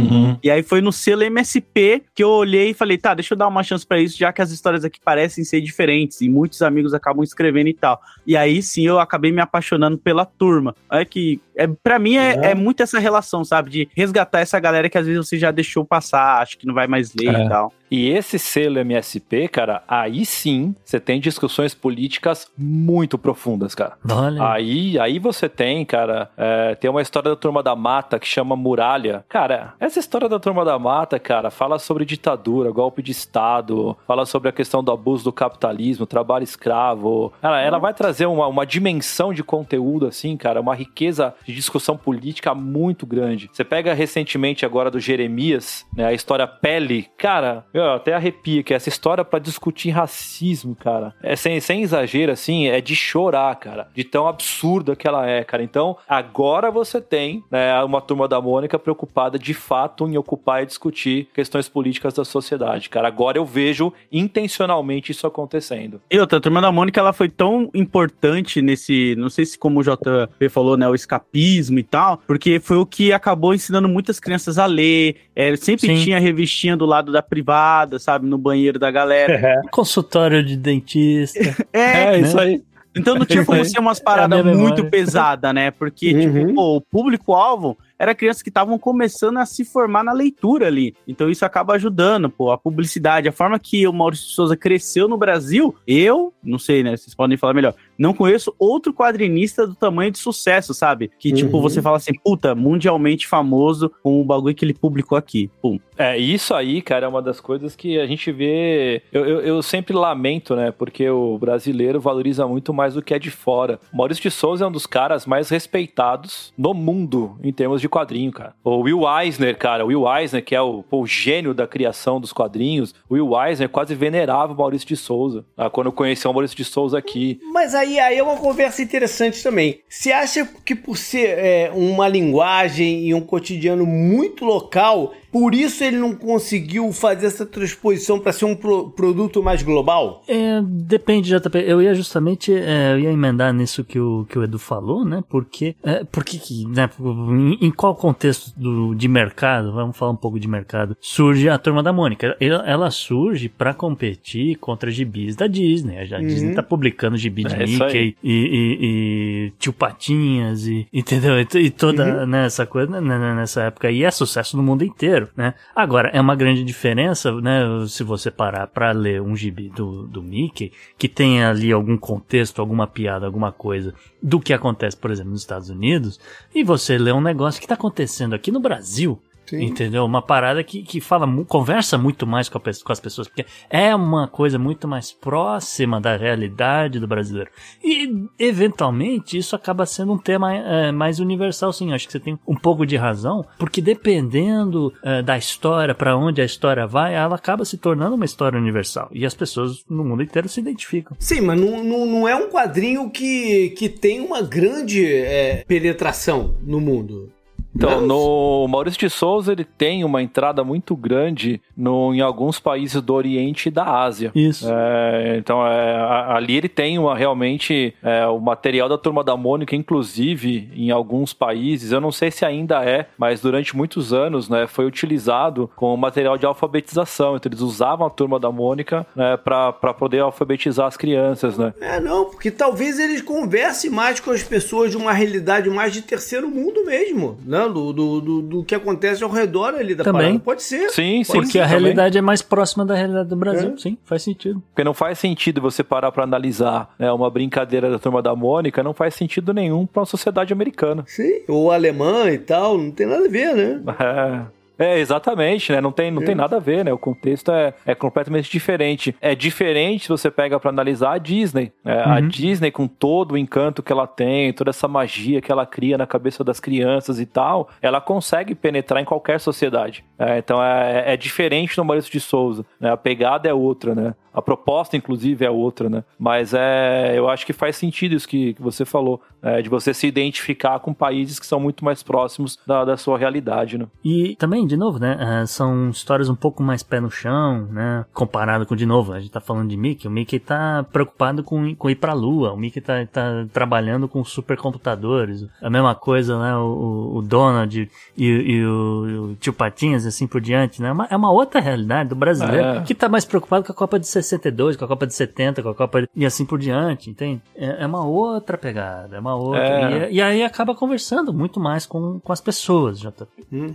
E aí foi no selo MSP que eu olhei e falei, tá, deixa eu dar uma chance pra isso, já que as histórias aqui parecem ser diferentes e muitos amigos acabam escrevendo e tal. E aí sim eu acabei me apaixonando pela turma. Olha que, é, pra mim é, é muito essa relação, sabe, de resgatar essa galera que às vezes você já deixou passar, acho que não vai mais ler É. e tal. E esse selo MSP, cara, aí sim você tem discussões políticas muito profundas, cara. Olha. Aí, aí você tem, cara, é, tem uma história da Turma da Mata que chama Muralha. Cara, essa história da Turma da Mata, cara, fala sobre ditadura, golpe de Estado, fala sobre a questão do abuso do capitalismo, trabalho escravo. Cara, ela vai trazer uma, uma dimensão de conteúdo, assim, cara, uma riqueza de discussão política muito grande. Você pega recentemente agora do Jeremias, né, a história Pele, cara, eu até arrepia que essa história pra discutir racismo, cara, é sem, sem exagero, assim, é de chorar, cara, de tão absurda que ela é, cara. Então, agora você tem né, uma turma da Mônica preocupada de fato em ocupar e discutir questões políticas da sociedade, cara. Agora eu vejo intencionalmente isso acontecendo. E outra, a Turma da Mônica, ela foi tão importante nesse, não sei se como o JP falou, né, o escapismo e tal, porque foi o que acabou ensinando muitas crianças a ler, é, sempre Sim. tinha revistinha do lado da privada, sabe, no banheiro da galera. Consultório de dentista. É, isso aí. Então não tinha como ser umas paradas É minha muito pesadas, né? Porque, Uhum. tipo, pô, o público-alvo era crianças que estavam começando a se formar na leitura ali. Então isso acaba ajudando, pô, a publicidade, a forma que o Maurício Souza cresceu no Brasil, eu, não sei, né, vocês podem falar melhor, não conheço outro quadrinista do tamanho de sucesso, sabe? Que, tipo, Uhum. você fala assim, puta, mundialmente famoso com o bagulho que ele publicou aqui. Pum. É, isso aí, cara, é uma das coisas que a gente vê. Eu, eu, eu sempre lamento, né? Porque o brasileiro valoriza muito mais do que é de fora. O Maurício de Souza é um dos caras mais respeitados no mundo em termos de quadrinho, cara. O Will Eisner, cara, o Will Eisner, que é o, o gênio da criação dos quadrinhos, o Will Eisner quase venerava o Maurício de Souza. Ah, quando eu conheci o Maurício de Souza aqui. Mas aí, aí é uma conversa interessante também. Você acha que por ser é, uma linguagem e um cotidiano muito local, por isso ele não conseguiu fazer essa transposição para ser um pro- produto mais global? É, depende, JP. Eu ia justamente, é, eu ia emendar nisso que o, que o Edu falou, né? Porque, é, porque que, né? Em, em qual contexto do, de mercado, vamos falar um pouco de mercado, surge a Turma da Mônica? Ela, ela surge para competir contra gibis da Disney. A Disney tá publicando gibi de É. Mickey e, e, e Tio Patinhas e, entendeu? E, e toda né, essa coisa né, né, nessa época. E é sucesso no mundo inteiro, né? Agora, é uma grande diferença, né? Se você parar pra ler um gibi do, do Mickey, que tem ali algum contexto, alguma piada, alguma coisa do que acontece, por exemplo, nos Estados Unidos, e você lê um negócio que tá acontecendo aqui no Brasil. Entendeu? Uma parada que, que fala, conversa muito mais com, a com as pessoas, porque é uma coisa muito mais próxima da realidade do brasileiro. E, eventualmente, isso acaba sendo um tema é, mais universal, sim. Acho que você tem um pouco de razão, porque dependendo é, da história, para onde a história vai, ela acaba se tornando uma história universal. E as pessoas no mundo inteiro se identificam. Sim, mas não, não, não é um quadrinho que, que tem uma grande é, penetração no mundo. Então, Não? no Maurício de Souza, ele tem uma entrada muito grande no, em alguns países do Oriente e da Ásia. Isso. É, então, é, ali ele tem uma, realmente é, o material da Turma da Mônica, inclusive em alguns países, eu não sei se ainda é, mas durante muitos anos né, foi utilizado como material de alfabetização. Então, eles usavam a Turma da Mônica né, para poder alfabetizar as crianças, né? É, não, porque talvez eles conversem mais com as pessoas de uma realidade mais de terceiro mundo mesmo, né? Do, do, do, do que acontece ao redor ali da Também. parada. Pode ser. Sim, sim. Porque sim, a também. realidade é mais próxima da realidade do Brasil. É. Sim, faz sentido. Porque não faz sentido você parar pra analisar né, uma brincadeira da turma da Mônica, não faz sentido nenhum pra uma sociedade americana. Sim, ou alemã e tal, não tem nada a ver, né? É. É, exatamente, né? Não tem, não tem nada a ver, né? O contexto é, é completamente diferente. É diferente se você pega pra analisar a Disney. né? A Disney, com todo o encanto que ela tem, toda essa magia que ela cria na cabeça das crianças e tal, ela consegue penetrar em qualquer sociedade. É, então é, é diferente do Maurício de Souza. Né? A pegada é outra, né? A proposta, inclusive, é outra, né? Mas é, eu acho que faz sentido isso que, que você falou, é, de você se identificar com países que são muito mais próximos da, da sua realidade, né? E também, de novo, né? ah, são histórias um pouco mais pé no chão, né? Comparado com, de novo, a gente tá falando de Mickey. O Mickey tá preocupado com, com ir pra lua. O Mickey tá, tá trabalhando com supercomputadores. A mesma coisa, né? O, o Donald e, e o, o tio Patinhas, assim por diante, né? É uma, é uma outra realidade do brasileiro É. que tá mais preocupado com a Copa de 62, com a Copa de 70, com a Copa de... e assim por diante, entende? É, é uma outra pegada, é uma outra. É. E, e aí acaba conversando muito mais com, com as pessoas, JP.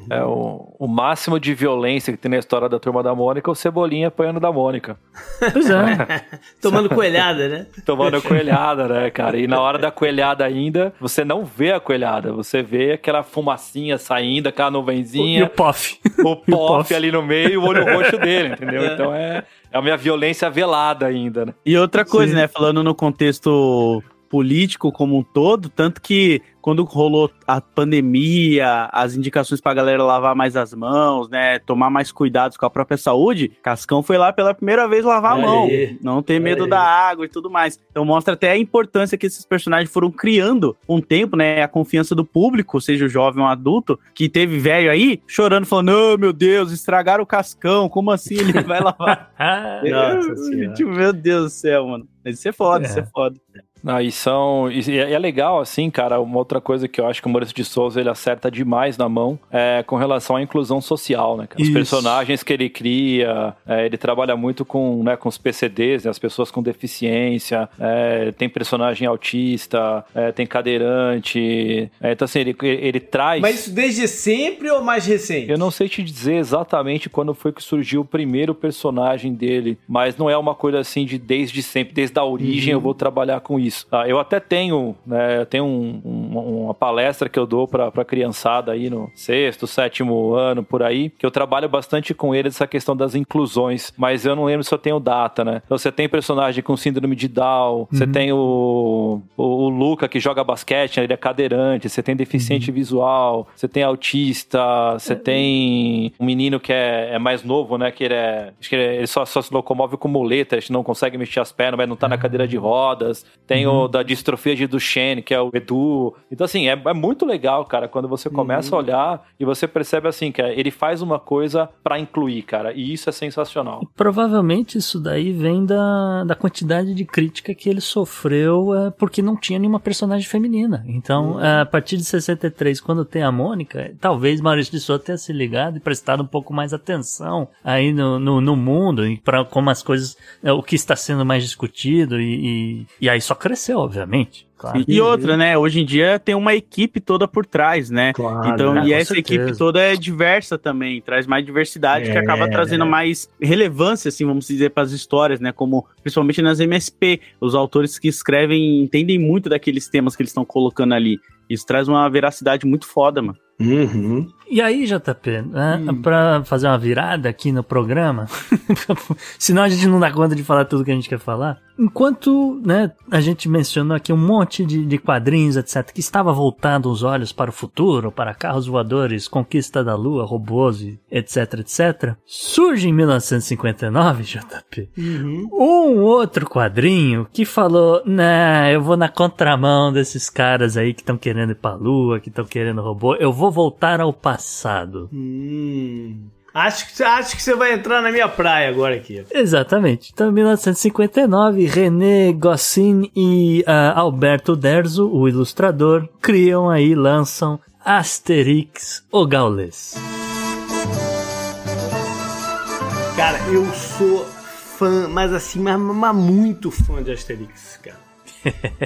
É o, o máximo de violência que tem na história da turma da Mônica, é o Cebolinha apanhando da Mônica. Pois é. Tomando coelhada, né? Tomando coelhada, né, cara? E na hora da coelhada ainda, você não vê a coelhada, você vê aquela fumacinha saindo, aquela E o nuvenzinha, Poff. o e o pof Poff. ali no meio e o olho roxo dele, entendeu? Então é, é a minha violência velada ainda, né? E outra coisa, Sim. né? Falando no contexto político como um todo, tanto que quando rolou a pandemia, as indicações pra galera lavar mais as mãos, né? Tomar mais cuidados com a própria saúde, Cascão foi lá pela primeira vez lavar a mão. Não ter medo aí. da água e tudo mais. Então mostra até a importância que esses personagens foram criando com o tempo, né? A confiança do público, seja o jovem ou adulto, que teve velho aí chorando, falando: Não, meu Deus, estragaram o Cascão, como assim ele vai lavar? Nossa Senhora. Meu Deus do céu, mano. Isso é foda, isso é foda. Ah, e são. E e é legal, assim, cara, uma outra coisa que eu acho que o Maurício de Souza ele acerta demais na mão é com relação à inclusão social, né? cara? Os Isso. personagens que ele cria, é, ele trabalha muito com, né, com os PCDs, né, as pessoas com deficiência, é, tem personagem autista, é, tem cadeirante. é, então, assim, ele, ele traz. Mas isso desde sempre ou mais recente? Eu não sei te dizer exatamente quando foi que surgiu o primeiro personagem dele, mas não é uma coisa assim de desde sempre, desde a origem eu vou trabalhar com isso. Isso. Ah, eu até tenho, né, tenho um, um, uma palestra que eu dou pra, pra criançada aí no sexto, sétimo ano, por aí, que eu trabalho bastante com eles essa questão das inclusões, mas eu não lembro se eu tenho data, né? Então você tem personagem com síndrome de Down, você tem o, o, o Luca que joga basquete, ele é cadeirante, você tem deficiente visual, você tem autista, você tem um menino que é, é mais novo, né? Que ele é. Acho que ele, ele só, só se locomove com muleta, a gente não consegue mexer as pernas, mas não tá na cadeira de rodas. Tem o da distrofia de Duchenne, que é o Edu. Então, assim, é, é muito legal, cara, quando você começa a olhar e você percebe assim, que ele faz uma coisa pra incluir, cara. E isso é sensacional. Provavelmente isso daí vem da, da quantidade de crítica que ele sofreu é, porque não tinha nenhuma personagem feminina. Então, é, a partir de 63, quando tem a Mônica, talvez Maurício de Souza tenha se ligado e prestado um pouco mais atenção aí no, no, no mundo e para como as coisas, é, o que está sendo mais discutido e, e, e aí só cresceu, obviamente. Claro. E outra, né? Hoje em dia tem uma equipe toda por trás, né? Claro, então, né? e essa certeza. equipe toda é diversa também, traz mais diversidade, que É. acaba trazendo mais relevância, assim, vamos dizer, para as histórias, né? Como principalmente nas MSP, os autores que escrevem entendem muito daqueles temas que eles estão colocando ali. Isso traz uma veracidade muito foda, mano. Uhum. E aí, JP, né, pra fazer uma virada aqui no programa, senão a gente não dá conta de falar tudo que a gente quer falar. Enquanto né, a gente mencionou aqui um monte de, de quadrinhos, etc., que estava voltando os olhos para o futuro, para carros voadores, conquista da lua, robôs, etc, etc., surge em 1959, JP, um outro quadrinho que falou: nah, eu vou na contramão desses caras aí que estão querendo ir pra lua, que estão querendo robô, eu vou voltar ao passado. Hum. Acho que, acho que você vai entrar na minha praia agora aqui. Exatamente. Então, em 1959, René Goscinny e ah, Alberto Derzo, o ilustrador, criam aí, lançam Asterix, o Gaules. Cara, eu sou fã, mas assim, mas, mas muito fã de Asterix, cara.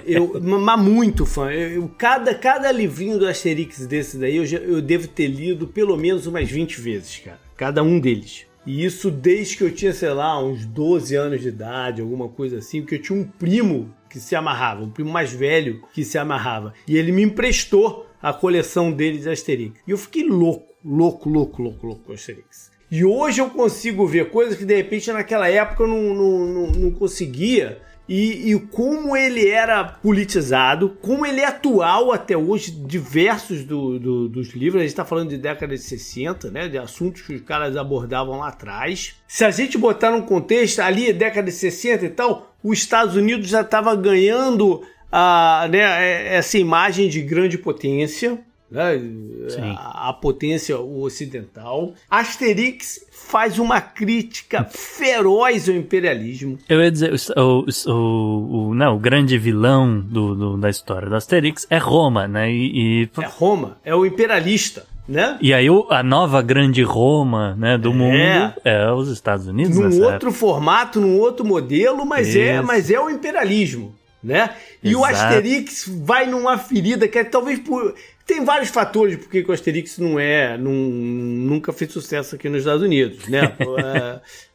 Eu, mas muito fã. Eu, cada, cada livrinho do Asterix desse daí eu, já- eu devo ter lido pelo menos umas 20 vezes, cara. Cada um deles. E isso desde que eu tinha, sei lá, uns 12 anos de idade, alguma coisa assim, porque eu tinha um primo que se amarrava, um primo mais velho que se amarrava. E ele me emprestou a coleção dele de Asterix. E eu fiquei louco, louco, louco, louco, louco com Asterix. E hoje eu consigo ver coisas que de repente naquela época eu não, não, não, não conseguia. E, e como ele era politizado, como ele é atual até hoje, diversos do- do- dos livros, a gente está falando de década de 60, né? De assuntos que os caras abordavam lá atrás. Se a gente botar num contexto, ali, década de 60 e tal, os Estados Unidos já estava ganhando a, né, essa imagem de grande potência né? A, a potência ocidental. Asterix faz uma crítica feroz ao imperialismo. Eu ia dizer, o, o, o, o- não, o grande vilão do, do- da história do Asterix é Roma, né? E, e, É Roma, é o imperialista, né? e aí o- a nova grande Roma né, do mundo é os Estados Unidos, Num outro formato, num outro modelo, mas é, mas é o imperialismo, né? E o Exato. Asterix vai numa ferida que é talvez por tem vários fatores porque que o Asterix não é, não, nunca fez sucesso aqui nos Estados Unidos, né?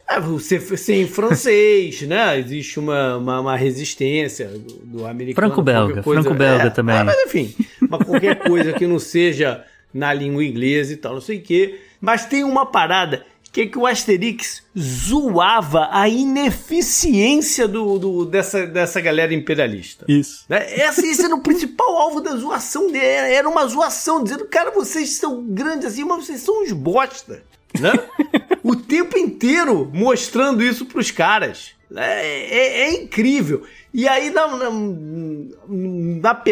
É, é, você ser em francês, né? Existe uma, uma, uma resistência do, do americano. Franco-belga, franco-belga é, também. é, mas enfim, mas qualquer coisa que não seja na língua inglesa e tal, não sei o quê. Mas tem uma parada que é que o Asterix zoava a ineficiência do, do- dessa, dessa galera imperialista. Isso. Né? Esse, esse era o principal alvo da zoação dele. Era era uma zoação, dizendo, cara, vocês são grandes assim, mas vocês são uns bosta. Né? o tempo inteiro mostrando isso pros caras. É, é- é incrível. E aí, na, na, na,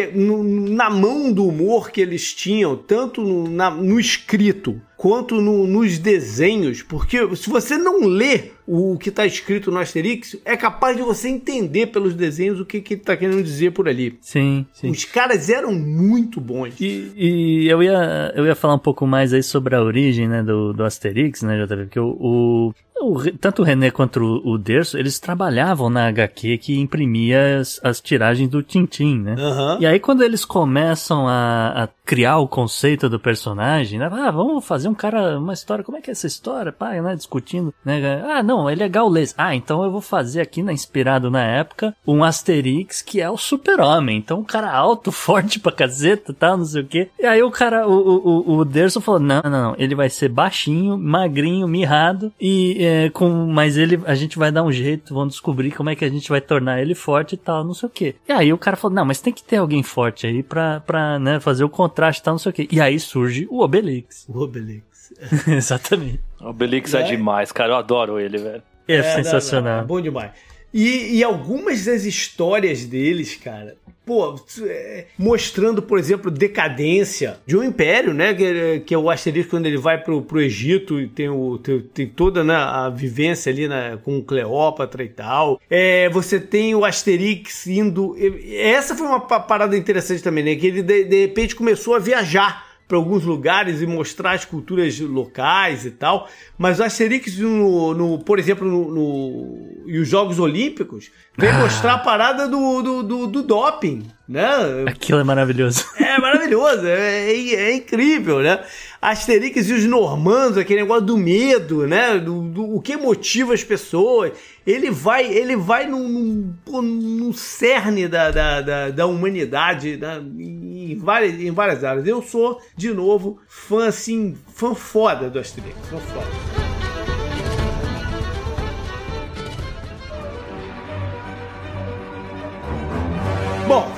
na mão do humor que eles tinham, tanto no, na- no escrito quanto no- nos desenhos, porque se você não lê o que está escrito no Asterix, é capaz de você entender pelos desenhos o que, que ele está querendo dizer por ali. Sim, sim. Os caras eram muito bons. E, e eu, ia, eu ia falar um pouco mais aí sobre a origem né, do, do Asterix, né, JP? Porque o, o, o tanto o René quanto o, o Derso, eles trabalhavam na HQ que imprimia as, as tiragens do Tintim, né? Aham. E aí quando eles começam a, a criar o conceito do personagem, né? Ah, vamos fazer um cara, uma história, como é que é essa história? Pá, né? Discutindo, né? Ah, não, ele é gaulês. Ah, então eu vou fazer aqui, né, inspirado na época, um Asterix que é o super-homem. Então, um cara alto, forte pra caceta, tal, não sei o quê. E aí o cara, o, o, o Derson falou, não, não, não, ele vai ser baixinho, magrinho, mirrado, e é, com, mas ele, a gente vai dar um jeito, vamos descobrir como é que a gente vai tornar ele forte e tal, não sei o quê. E aí o cara falou, não, mas tem que ter alguém forte aí pra, pra né, fazer o contraste e tal, não sei o quê. E aí surge o Obelix. O Obelix. Exatamente. O Obelix é. É. demais, cara. Eu adoro ele, velho. É, não, sensacional. não, é bom demais. E, e algumas das histórias deles, cara, pô, é, mostrando, por exemplo, decadência de um império, né? Que, que é o Asterix quando ele vai pro, pro Egito e tem, o, tem, tem toda né, a vivência ali né, com Cleópatra e tal. É, você tem o Asterix indo. Essa foi uma pa- parada interessante também, né? Que ele de, de repente começou a viajar para alguns lugares e mostrar as culturas locais e tal. Mas o Asterix, no, no- por exemplo, no, no- e os Jogos Olímpicos, vem mostrar a parada do, do, do, do doping, né? Aquilo é maravilhoso. É maravilhoso, é, é- é incrível, né? Asterix e os normandos, aquele negócio do medo, né? Do, do- o que motiva as pessoas. Ele vai, ele vai no, no, no cerne da, da, da, da humanidade, né? Em, várias, em várias áreas. Eu sou, de novo, fã assim, fã foda do Asterix, fã foda. Bom,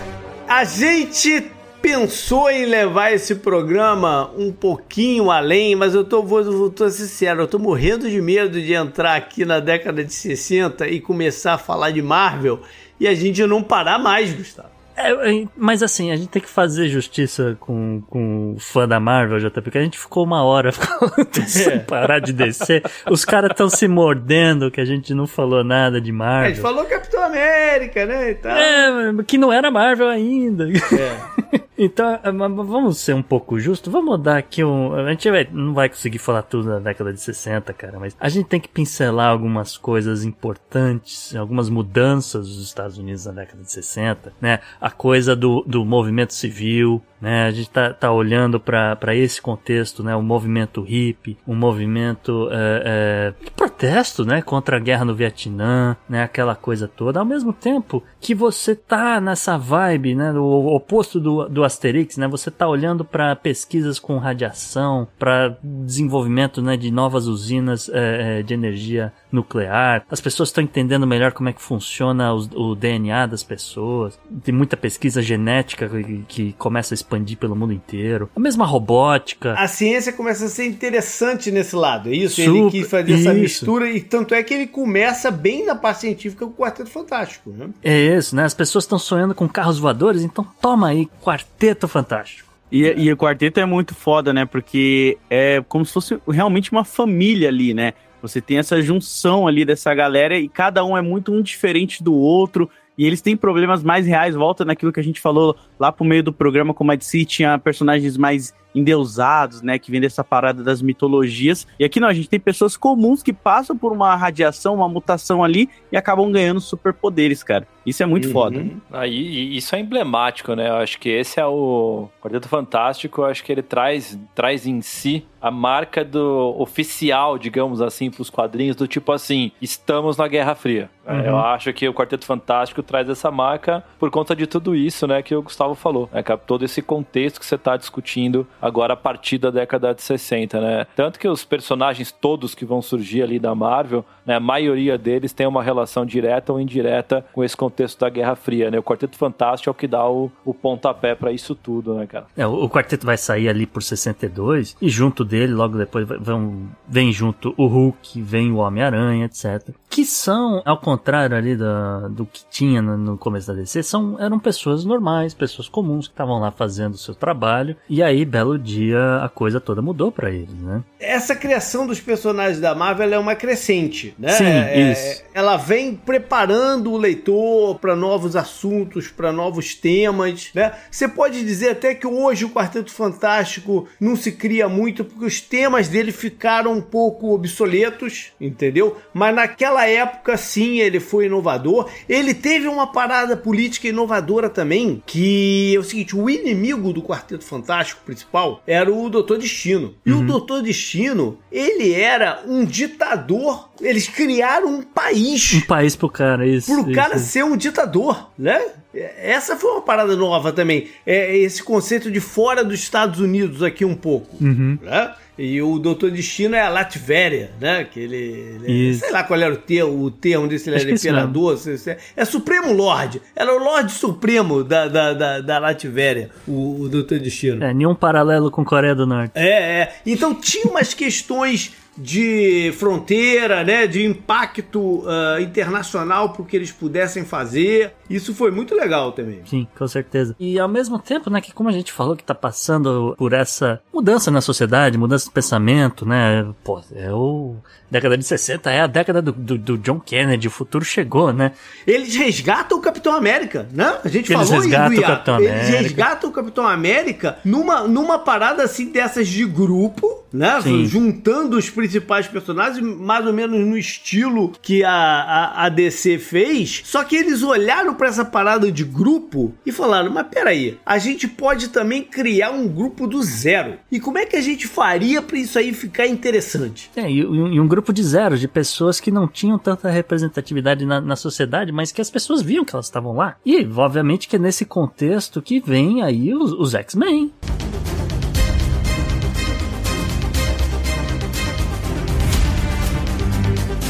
a gente pensou em levar esse programa um pouquinho além, mas eu tô, vou, vou tô sincero, eu tô morrendo de medo de entrar aqui na década de 60 e começar a falar de Marvel e a gente não parar mais, Gustavo. É, é, mas assim, a gente tem que fazer justiça com, com o fã da Marvel, JP, porque a gente ficou uma hora sem parar de descer. Os caras estão se mordendo que a gente não falou nada de A gente Marvel. falou Capitão América, né, e tal. É, que não era Marvel ainda. É. Então, é, vamos ser um pouco justos. Vamos dar aqui um. A gente vai- não vai conseguir falar tudo da década de 60, cara, mas a gente tem que pincelar algumas coisas importantes, algumas mudanças dos Estados Unidos na década de 60, né? A coisa do, do movimento civil, né? A gente tá, tá olhando para esse contexto, né? O movimento hippie, um movimento é, é, protesto, né? Contra a guerra no Vietnã, né? Aquela coisa toda. Ao mesmo tempo que você tá nessa vibe, né? O oposto do, do Asterix, né? Você tá olhando para pesquisas com radiação, para desenvolvimento, né? De novas usinas é, é, de energia nuclear. As pessoas estão entendendo melhor como é que funciona os- o, DNA das pessoas. Tem muita pesquisa genética que, que começa a expandir pelo mundo inteiro. A mesma robótica. A ciência começa a ser interessante nesse lado, é isso? ele Super- quis fazer essa isso. mistura e tanto é que ele começa bem na parte científica com o Quarteto Fantástico, né? É isso, né? As pessoas estão sonhando com carros voadores, então toma aí, Quarteto Fantástico. E, e o quarteto é muito foda, né? Porque é como se fosse realmente uma família ali, né? Você tem essa junção ali dessa galera e cada um é muito um diferente do outro. E eles têm problemas mais reais, volta naquilo que a gente falou lá pro meio do programa, como a DC tinha personagens mais endeusados, né? Que vem dessa parada das mitologias. E aqui não, a gente tem pessoas comuns que passam por uma radiação, uma mutação ali e acabam ganhando superpoderes, cara. Isso é muito Uhum. foda. Aí, e isso é emblemático, né? Eu acho que esse é o Quarteto Fantástico. Eu acho que ele traz, traz em si a marca do oficial, digamos assim, para os quadrinhos do tipo assim, estamos na Guerra Fria. É, Uhum. Eu acho que o Quarteto Fantástico traz essa marca por conta de tudo isso, né? Que o Gustavo falou, né? Todo esse contexto que você está discutindo agora a partir da década de 60, né? Tanto que os personagens todos que vão surgir ali da Marvel, né? A maioria deles tem uma relação direta ou indireta com esse contexto da Guerra Fria, né? O Quarteto Fantástico é o que dá o, o pontapé para isso tudo, né, cara? É, o, quarteto vai sair ali por 62 e junto dele, logo depois, vão, vem junto o Hulk, vem o Homem-Aranha, etc. Que são, ao contrário ali da, do que tinha no, no começo da DC, são, eram pessoas normais, pessoas comuns que estavam lá fazendo o seu trabalho. E aí, belo dia, a coisa toda mudou pra eles, né? Essa criação dos personagens da Marvel é uma crescente, né? Sim, É- isso. Ela vem preparando o leitor para novos assuntos, para novos temas, né? Você pode dizer até que hoje o Quarteto Fantástico não se cria muito porque os temas dele ficaram um pouco obsoletos, entendeu? Mas naquela naquela época, sim, ele foi inovador. Ele teve uma parada política inovadora também, que é o seguinte: o inimigo do Quarteto Fantástico principal era o Doutor Destino. E o Doutor Destino, ele era um ditador. Eles criaram um país Um país pro cara, isso. pro isso, cara ser um ditador, né? Essa foi uma parada nova também. É esse conceito de fora dos Estados Unidos aqui um pouco, Uhum. né? E o Doutor Destino é a Latvéria, né? Que ele, ele- Isso. sei lá qual era o termo, o termo desse, ele Acho era imperador, se- se- é Supremo Lorde, era o Lorde Supremo da, da, da, da Latvéria, o, o Doutor Destino. É, nenhum paralelo com Coreia do Norte. É, é. Então tinha umas questões de fronteira, né, de impacto ah, internacional para o que eles pudessem fazer. Isso foi muito legal também. Sim, com certeza. E ao mesmo tempo, né, que como a gente falou que tá passando por essa mudança na sociedade, mudança de pensamento, né? Pô, é o. Década de 60 é a década do, do, do John Kennedy, o futuro chegou, né? Eles resgatam o Capitão América, né? A gente Eles falou resgatam o Capitão Eles América. resgatam o Capitão América numa, numa parada assim dessas de grupo, né? Sim. Juntando os principais personagens, mais ou menos no estilo que a, a, a DC fez. Só que eles olharam pra essa parada de grupo e falaram: Mas peraí, a gente pode também criar um grupo do zero. E como é que a gente faria pra isso aí ficar interessante? É, e, e um grupo de zero, de pessoas que não tinham tanta representatividade na, na sociedade, mas que as pessoas viam que elas estavam lá. E, obviamente, que é nesse contexto que vem aí os, os X-Men.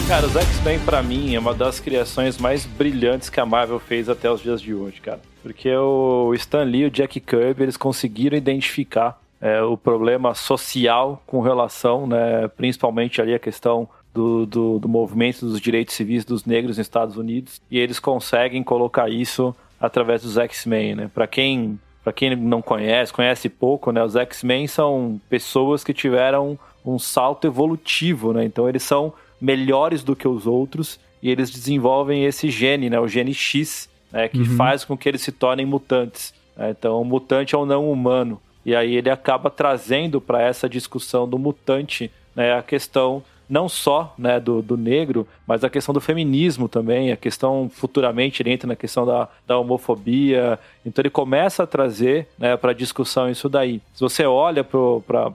Cara, os X-Men pra mim é uma das criações mais brilhantes que a Marvel fez até os dias de hoje, cara. Porque o Stan Lee e o Jack Kirby, eles conseguiram identificar é, o problema social com relação, né, principalmente ali a questão do, do, do movimento dos direitos civis dos negros nos Estados Unidos, e eles conseguem colocar isso através dos X-Men, né? Para quem para quem não conhece, conhece pouco, né? Os X-Men são pessoas que tiveram um salto evolutivo, né? Então eles são melhores do que os outros e eles desenvolvem esse gene, né? O gene X, né? Que faz com que eles se tornem mutantes. né? Então, o mutante é um não humano. E aí ele acaba trazendo para essa discussão do mutante né, a questão não só né, do, do negro, mas a questão do feminismo também, a questão futuramente ele entra na questão da, da homofobia. Então ele começa a trazer né, para discussão isso daí. Se você olha para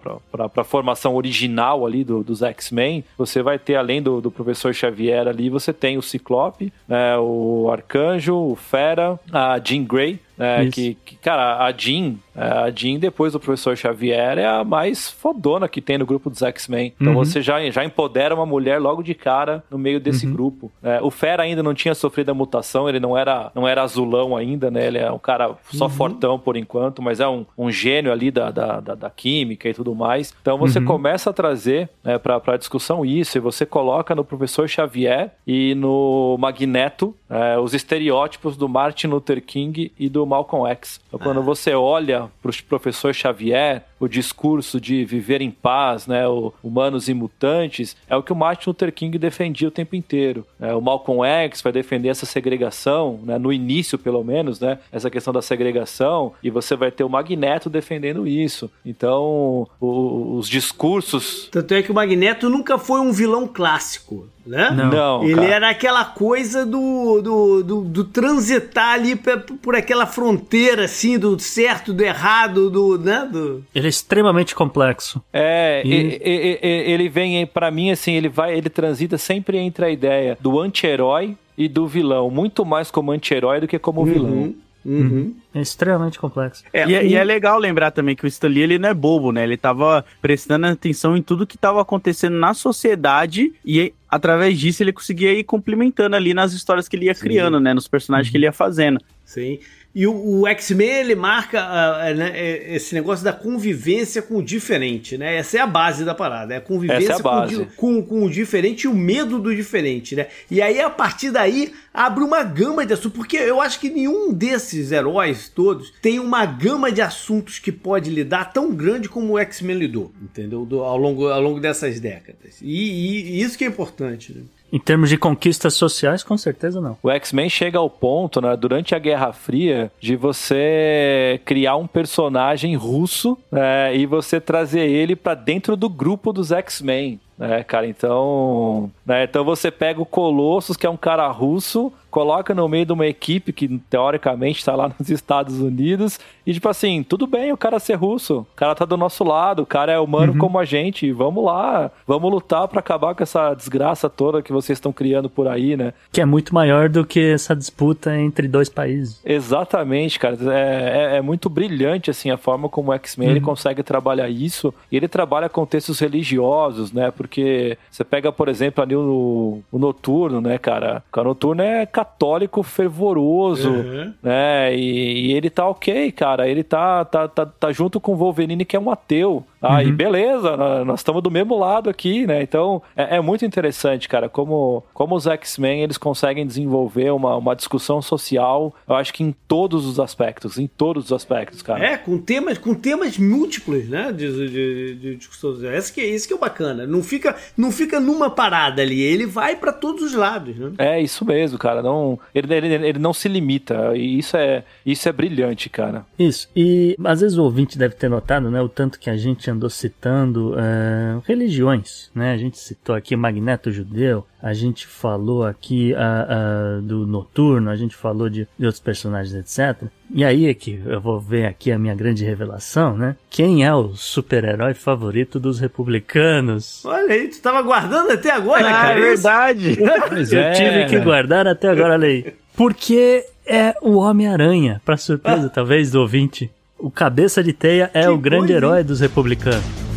a formação original ali do, dos X-Men, você vai ter, além do, do professor Xavier ali, você tem o Ciclope, né, o Arcanjo, o Fera, a Jean Grey, né, que, que, cara, a Jean, a Jean, depois do professor Xavier, é a mais fodona que tem no grupo dos X-Men. Então Uhum. você já, já empodera uma mulher logo de cara no meio desse Uhum. grupo. É, o Fera ainda não tinha sofrido a mutação, ele não era, não era azulão ainda, né? Ele é um cara só Uhum. fortão por enquanto, mas é um, um gênio ali da, da, da, da química e tudo mais. Então você Uhum. começa a trazer né, para a discussão isso, e você coloca no professor Xavier e no Magneto é, os estereótipos do Martin Luther King e do Malcolm X. Então, quando você olha para o professor Xavier, o discurso de viver em paz, né, o humanos e mutantes, é o que o Martin Luther King defendia o tempo inteiro. né? o Malcolm X vai defender essa segregação, né, no início pelo menos, né, essa questão da segregação, e você vai ter o Magneto defendendo isso. Então, o- os discursos Tanto é que o Magneto nunca foi um vilão clássico, né? Não. não, Ele cara. era aquela coisa do, do, do, do transitar ali pe- por aquela fronteira, assim, do certo, do errado, do, né? Do... Ele é extremamente complexo. É, E- e- e- e- ele vem para mim assim, ele vai, ele transita sempre entre a ideia do anti-herói e do vilão, muito mais como anti-herói do que como vilão. Uhum. É extremamente complexo. É, E, é- e o- é legal lembrar também que o Stan Lee, ele não é bobo, né? Ele tava prestando atenção em tudo que tava acontecendo na sociedade e através disso ele conseguia ir complementando ali nas histórias que ele ia criando, né? Nos personagens que ele ia fazendo. Sim. E o, o X-Men, ele marca ah, ah, né, é, esse negócio da convivência com o diferente, né? Essa é a base da parada, é a convivência é a com Com, com o diferente e o medo do diferente, né? E aí, a partir daí, abre uma gama de assuntos, porque eu acho que nenhum desses heróis todos tem uma gama de assuntos que pode lidar tão grande como o X-Men lidou, entendeu? Do- ao, longo, ao longo dessas décadas. E, e- e isso que é importante, né? Em termos de conquistas sociais, com certeza não. O X-Men chega ao ponto, né, durante a Guerra Fria, de você criar um personagem russo né, e você trazer ele pra dentro do grupo dos X-Men. Né, cara, então. Né, então você pega o Colossus, que é um cara russo, coloca no meio de uma equipe que teoricamente tá lá nos Estados Unidos, e tipo assim, tudo bem o cara ser russo, o cara tá do nosso lado, o cara é humano como a gente, vamos lá, vamos lutar pra acabar com essa desgraça toda que vocês estão criando por aí, né? Que é muito maior do que essa disputa entre dois países. Exatamente, cara. É, é, é muito brilhante, assim, a forma como o X-Men ele consegue trabalhar isso. E ele trabalha contextos religiosos, né? Porque você pega, por exemplo, ali o, o Noturno, né, cara? O Noturno é católico fervoroso, Uhum. né? E, e ele tá ok, cara. Ele tá, tá, tá, tá junto com o Wolverine, que é um ateu. Ah, e beleza, nó- nós estamos do mesmo lado aqui, né? Então é, é muito interessante, cara, como, como os X-Men eles conseguem desenvolver uma, uma discussão social, eu acho que em todos os aspectos, em todos os aspectos, cara. É, com temas, com temas múltiplos, né? De, de, de, de discussão. Esse que, esse que é o bacana. Não fica, não fica numa parada ali. Ele vai pra todos os lados, né? É isso mesmo, cara. Não, ele, ele, ele não se limita. E isso é, isso é brilhante, cara. Isso. E às vezes o ouvinte deve ter notado, né, o tanto que a gente andou citando é, religiões, né? A gente citou aqui Magneto Judeu, a gente falou aqui ah, ah, do Noturno, a gente falou de, de outros personagens, etc. E aí é que eu vou ver aqui a minha grande revelação, né? Quem é o super-herói favorito dos republicanos? Olha aí, tu tava guardando até agora, Ah, cara. é verdade. Pois Eu é, tive que né? guardar até agora, olha aí. Porque é o Homem-Aranha, pra surpresa talvez do ouvinte. O cabeça de teia é Que o grande coisa, herói dos republicanos.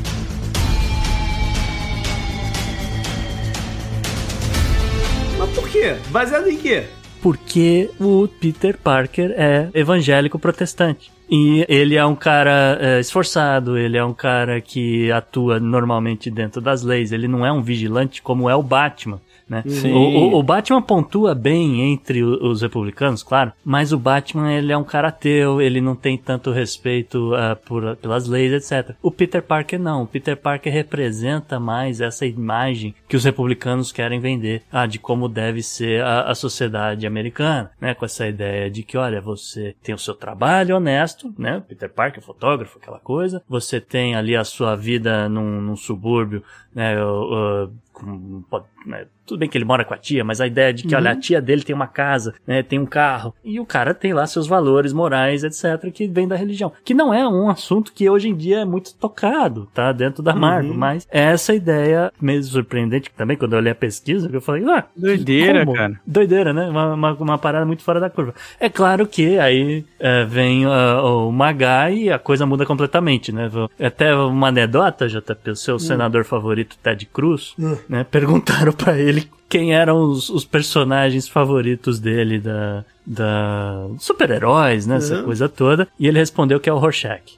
Quê? Baseado em quê? Porque o Peter Parker é evangélico protestante. E ele é um cara é, esforçado, ele é um cara que atua normalmente dentro das leis, ele não é um vigilante como é o Batman. Né? O, o- o Batman pontua bem entre os republicanos, claro, mas o Batman ele é um cara ateu, ele não tem tanto respeito ah, por, pelas leis, etc. O Peter Parker não, o Peter Parker representa mais essa imagem que os republicanos querem vender, ah, de como deve ser a, a sociedade americana, né? Com essa ideia de que, olha, você tem o seu trabalho honesto, né? Peter Parker, fotógrafo, aquela coisa. Você tem ali a sua vida num, num subúrbio, né? o- o- com- pode- né, tudo bem que ele mora com a tia, mas a ideia de que, olha, a tia dele tem uma casa, né, tem um carro, e o cara tem lá seus valores morais, etc., que vem da religião. Que não é um assunto que hoje em dia é muito tocado, tá? Dentro da Marvel, mas é essa ideia meio surpreendente também, quando eu olhei a pesquisa, que eu falei, ah, Doideira, como? cara. Doideira, né? Uma, uma, uma parada muito fora da curva. É claro que aí é, vem ah, o Magai e a coisa muda completamente, né? Até uma anedota, JP, o seu senador favorito, Ted Cruz, né? Perguntaram pra ele quem eram os, os personagens favoritos dele da, da super-heróis, né? Essa coisa toda. E ele respondeu que é o Rorschach.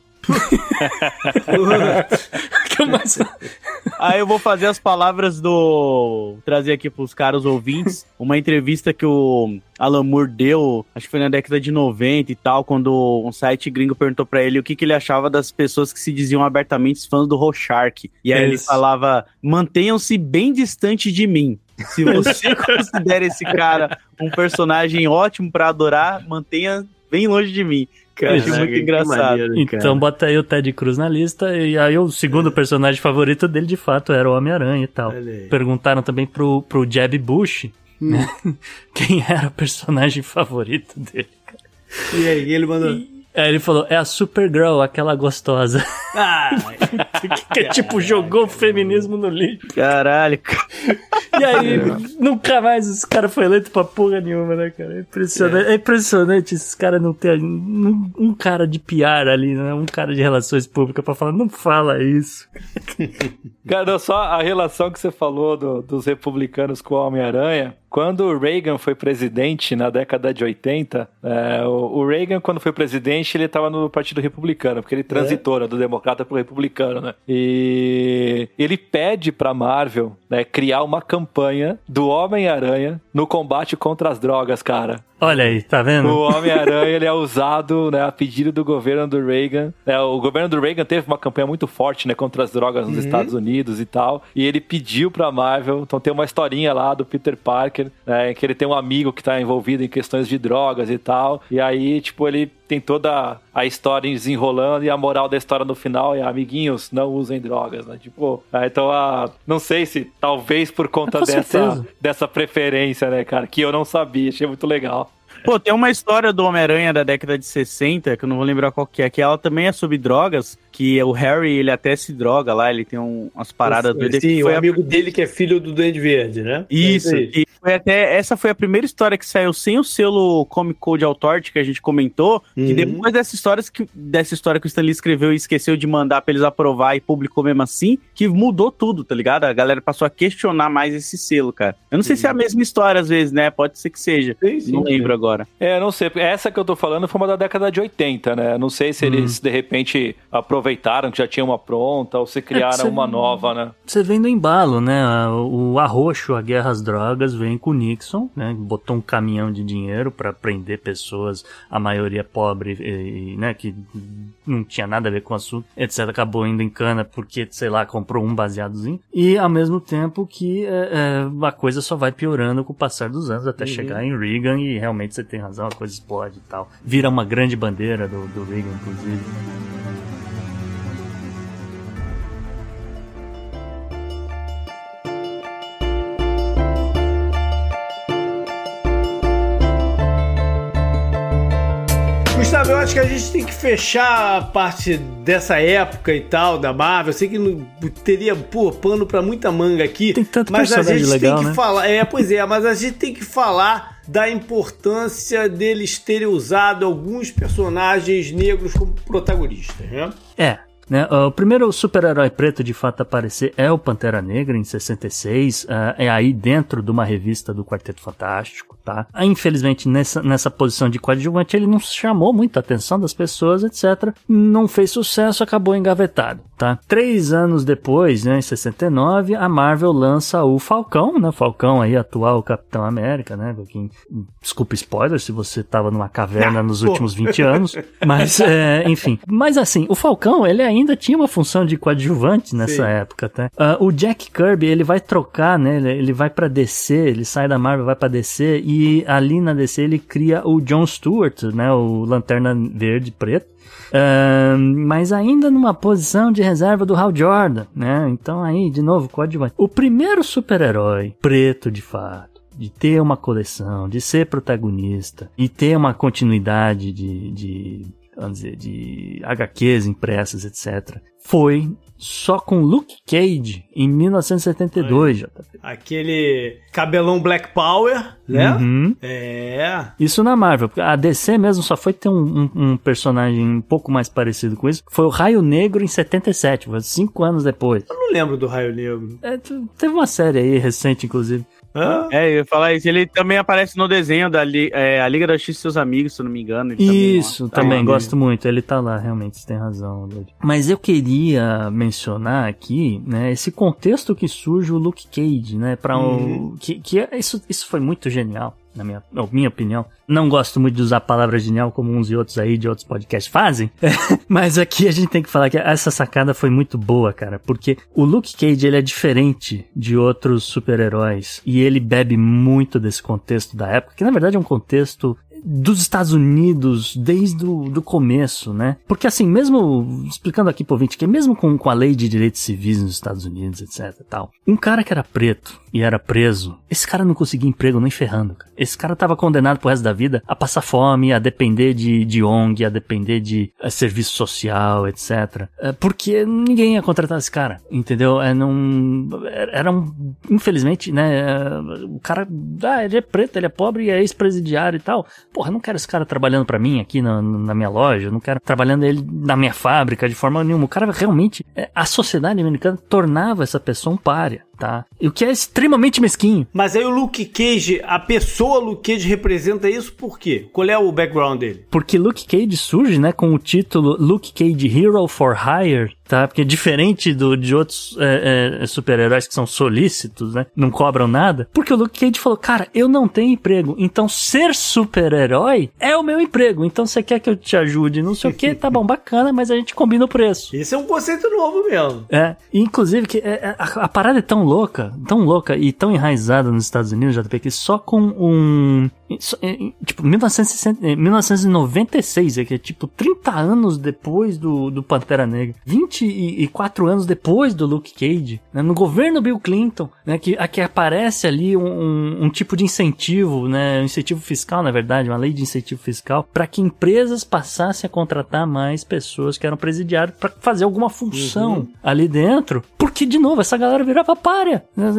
Que é o mais... Aí eu vou fazer as palavras do. trazer aqui pros caros ouvintes. Uma entrevista que o Alan Moore deu, acho que foi na década de 90 e tal, quando um site gringo perguntou pra ele o que, que ele achava das pessoas que se diziam abertamente fãs do Rorschach. E aí ele Isso. falava: mantenham-se bem distante de mim. Se você considera esse cara um personagem ótimo pra adorar, mantenha bem longe de mim. Eu acho Caraca, muito engraçado. maneiro, Então cara. bota aí o Ted Cruz na lista, e aí o segundo personagem favorito dele, de fato, era o Homem-Aranha e tal. Perguntaram também pro, pro Jeb Bush, né? Quem era o personagem favorito dele. E aí, ele mandou. Aí ele falou, é a Supergirl, aquela gostosa. Ah, que tipo, jogou o feminismo no lixo. Caralho, cara. E aí, nunca mais esse cara foi eleito pra porra nenhuma, né, cara? É impressionante, é. impressionante esses caras não terem um, um cara de PR ali, né? Um cara de relações públicas pra falar, não fala isso. Cara, só a relação que você falou do- dos republicanos com o Homem-Aranha. Quando o Reagan foi presidente na década de 80, é, o, o Reagan, quando foi presidente, ele estava no Partido Republicano, porque ele transitou né, do, demo- democrata pro republicano, né? E ele pede pra Marvel, né, criar uma campanha do Homem-Aranha no combate contra as drogas, cara. Olha aí, tá vendo? O Homem-Aranha ele é usado né, a pedido do governo do Reagan. É, o governo do Reagan teve uma campanha muito forte né, contra as drogas nos Estados Unidos e tal. E ele pediu pra Marvel. Então tem uma historinha lá do Peter Parker, né, que ele tem um amigo que tá envolvido em questões de drogas e tal. E aí, tipo, ele tem toda a história desenrolando e a moral da história no final é amiguinhos, não usem drogas, né? Tipo, é, então, a, não sei se talvez por conta É, dessa, certeza. dessa preferência, né, cara, que eu não sabia, achei muito legal. Pô, tem uma história do Homem-Aranha da década de 60, que eu não vou lembrar qual que é, que ela também é sobre drogas, que o Harry, ele até se droga lá, ele tem um- umas paradas doidas. Sim, que o foi a- amigo dele que é filho do Duende Verde, né? Isso, É aí. e foi até, essa foi a primeira história que saiu sem o selo Comic Code Authority que a gente comentou, que Uhum. depois dessa história, que, dessa história que o Stanley escreveu e esqueceu de mandar pra eles aprovar e publicou mesmo assim, que mudou tudo, tá ligado? A galera passou a questionar mais esse selo, cara. Eu não sei se é a mesma história às vezes, né? Pode ser que seja. Sim, sim, não sim. lembro agora. É, não sei. Essa que eu tô falando foi uma da década de 80, né? Não sei se eles, de repente, aproveitaram que já tinha uma pronta ou se criaram você- uma nova, né? Você vem do embalo, né? O arroxo, a guerra às drogas, vem com o Nixon, né? Botou um caminhão de dinheiro pra prender pessoas, a maioria pobre, e, né? Que não tinha nada a ver com o assunto, etc. Acabou indo em cana porque, sei lá, comprou um baseadozinho. E ao mesmo tempo que é, é, a coisa só vai piorando com o passar dos anos até chegar em Reagan e realmente você tem razão, a coisa explode e tal. Vira uma grande bandeira do, do Reagan, inclusive. Gustavo, eu acho que a gente tem que fechar a parte dessa época e tal, da Marvel. Eu sei que não teria pô, pano pra muita manga aqui. Tem tanto mas a personagem gente legal, tem que né? falar. É, pois é, mas a gente tem que falar da importância deles terem usado alguns personagens negros como protagonistas, né? É. Né? O primeiro super-herói preto de fato a aparecer é o Pantera Negra em 66. ah, é aí dentro de uma revista do Quarteto Fantástico, tá? Ah, Infelizmente, nessa, nessa posição de coadjuvante, ele não chamou muita atenção das pessoas, etc. Não fez sucesso, acabou engavetado, tá? Três anos depois, né, em 69, a Marvel lança o Falcão, né? Falcão aí, atual Capitão América, né? Quem, desculpa spoiler se você tava numa caverna nos pô. últimos 20 anos. Mas, é, enfim. Mas assim, o Falcão, ele ainda tinha uma função de coadjuvante nessa Sim. época, tá? Ah, o Jack Kirby, ele vai trocar, né? Ele, ele vai pra DC, ele sai da Marvel, vai pra DC, e ali na DC ele cria o John Stewart, né? O Lanterna Verde e Preto. Ah, mas ainda numa posição de reserva do Hal Jordan, né? Então aí, de novo, coadjuvante. O primeiro super-herói preto, de fato, de ter uma coleção, de ser protagonista e ter uma continuidade de, de vamos dizer, de HQs impressas, etc. Foi só com Luke Cage em 1972, JP. Aquele cabelão Black Power, né? Uhum. É. Isso na Marvel. porque A DC mesmo só foi ter um, um- um personagem um pouco mais parecido com isso. Foi o Raio Negro em 77, foi cinco anos depois. Eu não lembro do Raio Negro. É, teve uma série aí recente, inclusive. Hã? É, eu ia falar isso. Ele também aparece no desenho da Li- é, A Liga da Justiça e seus amigos, se eu não me engano. Também, Isso, tá também gosto muito. Ele tá lá, realmente, você tem razão. Lloyd. Mas eu queria mencionar aqui, né, esse contexto que surge o Luke Cage, né, para o que, que é- isso, isso foi muito genial. Na minha, na minha opinião. Não gosto muito de usar a palavra genial como uns e outros aí de outros podcasts fazem. Mas aqui a gente tem que falar que essa sacada foi muito boa, cara. Porque o Luke Cage, ele é diferente de outros super-heróis. E ele bebe muito desse contexto da época. Que na verdade é um contexto dos Estados Unidos desde o do começo, né? Porque assim, mesmo explicando aqui pro ouvinte, que mesmo com, com a lei de direitos civis nos Estados Unidos, etc tal, um cara que era preto e era preso, esse cara não conseguia emprego nem ferrando, cara. Esse cara tava condenado pro resto da vida a passar fome, a depender de, de ONG, a depender de eh, serviço social, etc. Eh, porque ninguém ia contratar esse cara, entendeu? É, não, era um, infelizmente, né, eh, o cara, ah, ele é preto, ele é pobre e é ex-presidiário e tal. Porra, eu não quero esse cara trabalhando pra mim aqui na, na minha loja, eu não quero trabalhando ele na minha fábrica de forma nenhuma. O cara realmente, eh, a sociedade americana tornava essa pessoa um párea. tá? E o que é extremamente mesquinho. Mas aí o Luke Cage, a pessoa Luke Cage representa isso por quê? Qual é o background dele? Porque Luke Cage surge, né, com o título Luke Cage Hero for Hire, tá? Porque diferente do, de outros é, é, super-heróis que são solícitos, né? Não cobram nada. Porque o Luke Cage falou, cara, eu não tenho emprego, então ser super-herói é o meu emprego. Então você quer que eu te ajude, não sei o que, tá bom, bacana, mas a gente combina o preço. Esse é um conceito novo mesmo. É, inclusive que é, é, a, a parada é tão louca, tão louca e tão enraizada nos Estados Unidos, JP, que só com um é, tipo 1960, é, 1996, é que é tipo 30 anos depois do, do Pantera Negra, 24 anos depois do Luke Cage, né, no governo Bill Clinton, né, que, a que aparece ali um, um, um tipo de incentivo, né, um incentivo fiscal, na verdade, uma lei de incentivo fiscal, para que empresas passassem a contratar mais pessoas que eram presidiários para fazer alguma função ali dentro, porque de novo essa galera virava párea, né,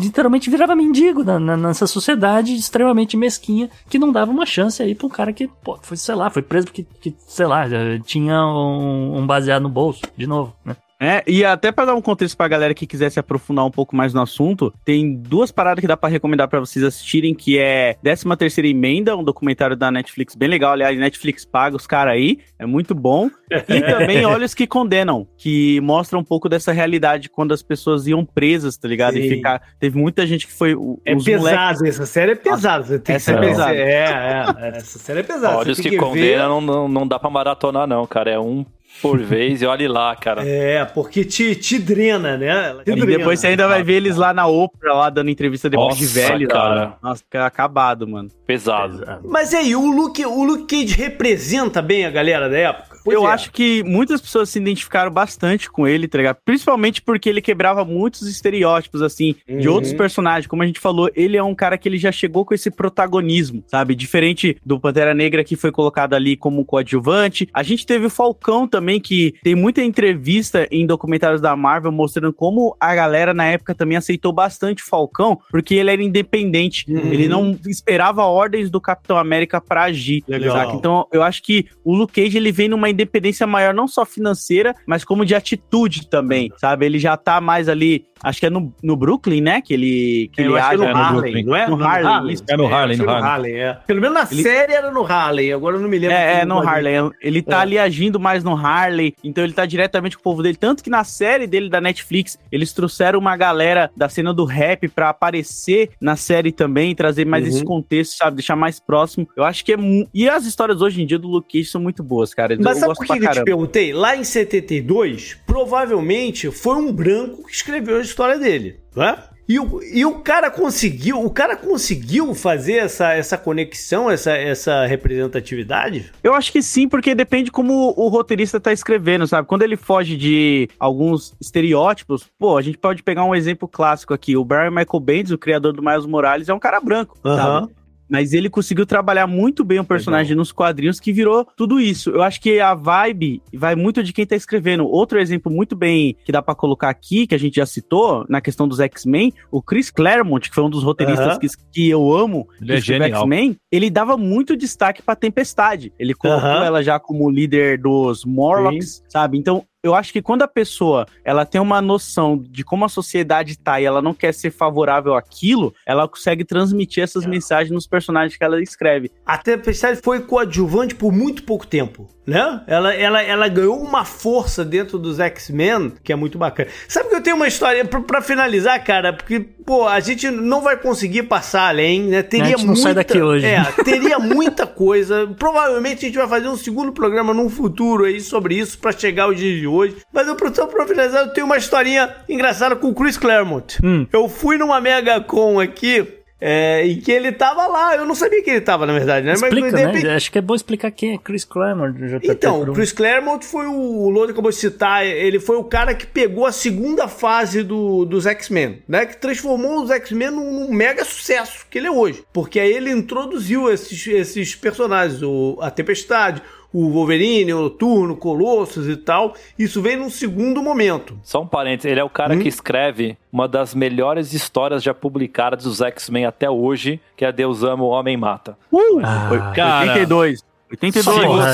literalmente virava mendigo na, na- nessa sociedade extremamente mesquinha que não dava uma chance aí pra um cara que, pô, foi, sei lá, foi preso porque, que, sei lá, tinha um, um baseado no bolso, de novo, né? É, e até pra dar um contexto pra galera que quiser se aprofundar um pouco mais no assunto, tem duas paradas que dá pra recomendar pra vocês assistirem, que é 13 terceira Emenda, um documentário da Netflix bem legal, aliás, Netflix paga os caras aí, é muito bom. E também Olhos que Condenam, que mostra um pouco dessa realidade quando as pessoas iam presas, tá ligado? E Sim. ficar... Teve muita gente que foi... o- É pesado, moleques- essa série é pesada. tem Essa que é pesada. É, é, essa série é pesada. Olhos que tem ver- condena não, não, não dá pra maratonar, não, cara. É um por vez e olhe lá, cara. É, porque te, te drena, né? Te E drena. depois você ainda vai ver eles lá na Oprah, lá dando entrevista depois de Nossa, velho. cara. Nossa, fica acabado, mano. Pesado. Mas e aí, o Luke, o Luke Cage representa bem a galera da época? Pois eu é. acho que muitas pessoas se identificaram bastante com ele, tá ligado? Principalmente porque ele quebrava muitos estereótipos, assim, de Uhum. outros personagens. Como a gente falou, ele é um cara que ele já chegou com esse protagonismo, sabe? Diferente do Pantera Negra que foi colocado ali como coadjuvante. A gente teve o Falcão também, que tem muita entrevista em documentários da Marvel mostrando como a galera na época também aceitou bastante o Falcão, porque ele era independente. Uhum. Ele não esperava ordens do Capitão América pra agir. Legal. saca? Então, eu acho que o Luke Cage ele vem numa independência maior, não só financeira, mas como de atitude também, sabe? Ele já tá mais ali, acho que é no, no Brooklyn, né? Que ele, que Eu ele acho que age. é é no no Harlem, Brooklyn. não é? No Harlem, isso. É no Harlem, acho que no é Harlem. Harlem, é. Pelo menos na Ele- série era no Harlem, agora eu não me lembro. É, é no pode- Harley. Ele tá É. ali agindo mais no Harley, então ele tá diretamente com o povo dele. Tanto que na série dele da Netflix, eles trouxeram uma galera da cena do rap pra aparecer na série também, trazer mais Uhum. esse contexto, sabe? Deixar mais próximo. Eu acho que é. mu- E as histórias hoje em dia do Luke Cage são muito boas, cara. Mas eu sabe por que eu te perguntei? Lá em 72, provavelmente foi um branco que escreveu a história dele, né? E o, e o cara conseguiu, o cara conseguiu fazer essa, essa conexão, essa, essa representatividade? Eu acho que sim, porque depende como o roteirista tá escrevendo, sabe? Quando ele foge de alguns estereótipos, pô, a gente pode pegar um exemplo clássico aqui. O Brian Michael Bendis, o criador do Miles Morales, é um cara branco, sabe? Mas ele conseguiu trabalhar muito bem o personagem nos quadrinhos que virou tudo isso. Eu acho que a vibe vai muito de quem tá escrevendo. Outro exemplo muito bem que dá pra colocar aqui, que a gente já citou, na questão dos X-Men, o Chris Claremont, que foi um dos roteiristas que, que eu amo, Ele é que genial. X-Men, ele dava muito destaque pra Tempestade. Ele colocou ela já como líder dos Morlocks, sabe? Então, eu acho que quando a pessoa ela tem uma noção de como a sociedade tá e ela não quer ser favorável àquilo, ela consegue transmitir essas É. mensagens nos personagens que ela escreve. A Tempestade foi coadjuvante por muito pouco tempo, né? Ela, ela, ela ganhou uma força dentro dos X-Men que é muito bacana. Sabe que eu tenho uma história pra, pra finalizar, cara? Porque, pô, a gente não vai conseguir passar além, né? Teria A gente não muita, sai daqui hoje. É, teria muita coisa. Provavelmente a gente vai fazer um segundo programa num futuro aí sobre isso pra chegar ao dia de hoje. Mas eu, pra finalizar, eu tenho uma historinha engraçada com o Chris Claremont. Hum. Eu fui numa Mega Con aqui. É, e que ele tava lá, eu não sabia que ele tava, na verdade, né? Explica, de né? repente- Acho que é bom explicar quem é Chris Claremont. então, o Chris Claremont foi o, o Lodi acabou de citar, ele foi o cara que pegou a segunda fase do, dos X-Men, né? Que transformou os X-Men num, num mega sucesso que ele é hoje. Porque aí ele introduziu esses, esses personagens, o, a Tempestade, o Wolverine, o Noturno, o Colossus e tal. Isso veio num segundo momento. Só um parênteses, ele é o cara Hum? que escreve uma das melhores histórias já publicadas dos X-Men até hoje, que é Deus ama, o Homem mata. Uh! Ah, cara. 82. 82.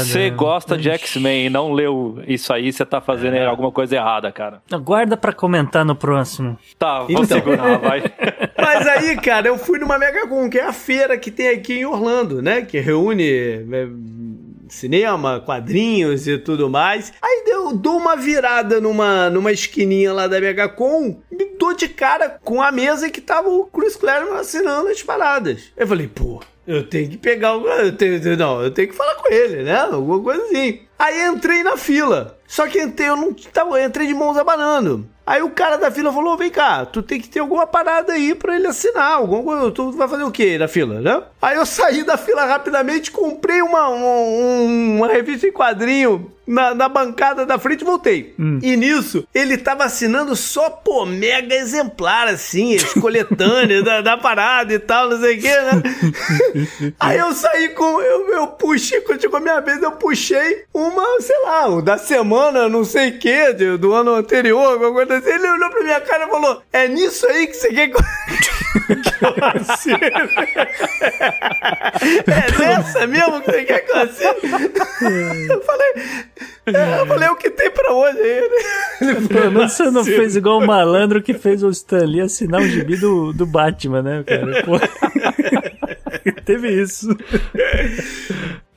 Se você gosta de X-Men e não leu isso aí, você tá fazendo É. alguma coisa errada, cara. Guarda pra comentar no próximo. Tá, vou Então. segurar, vai. Mas aí, cara, eu fui numa Megacon, que é a feira que tem aqui em Orlando, né? Que reúne é, cinema, quadrinhos e tudo mais. Aí eu dou uma virada numa, numa esquininha lá da Megacon, me dou de cara com a mesa que tava o Chris Claremont assinando as paradas. Eu falei, pô, eu tenho que pegar o. Eu tenho, não, eu tenho que falar com ele, né? Alguma coisa assim. Aí entrei na fila. Só que entrei, eu não tava, eu entrei de mãos abanando. Aí o cara da fila falou: vem cá, tu tem que ter alguma parada aí pra ele assinar. Alguma. Tu vai fazer o quê na fila, né? Aí eu saí da fila rapidamente, comprei uma, um- uma revista em quadrinho na, na bancada da frente e voltei. E nisso, ele tava assinando só, pô, mega exemplar, assim, as coletâneas da, da parada e tal, não sei o quê, né? Aí eu saí com. Eu, eu puxei, quando chegou a minha vez, eu puxei uma, sei lá, um da semana, não sei o quê, de- do ano anterior, alguma coisa assim. Ele olhou pra minha cara e falou: É nisso aí que você quer que eu, que eu assine?" É nessa mesmo que você quer que eu? Eu falei, é, eu falei, o que tem pra hoje aí? Ele Pelo menos você não fez igual o malandro que fez o Stan Lee assinar o gibi do, do Batman, né, cara? Pô. Teve isso.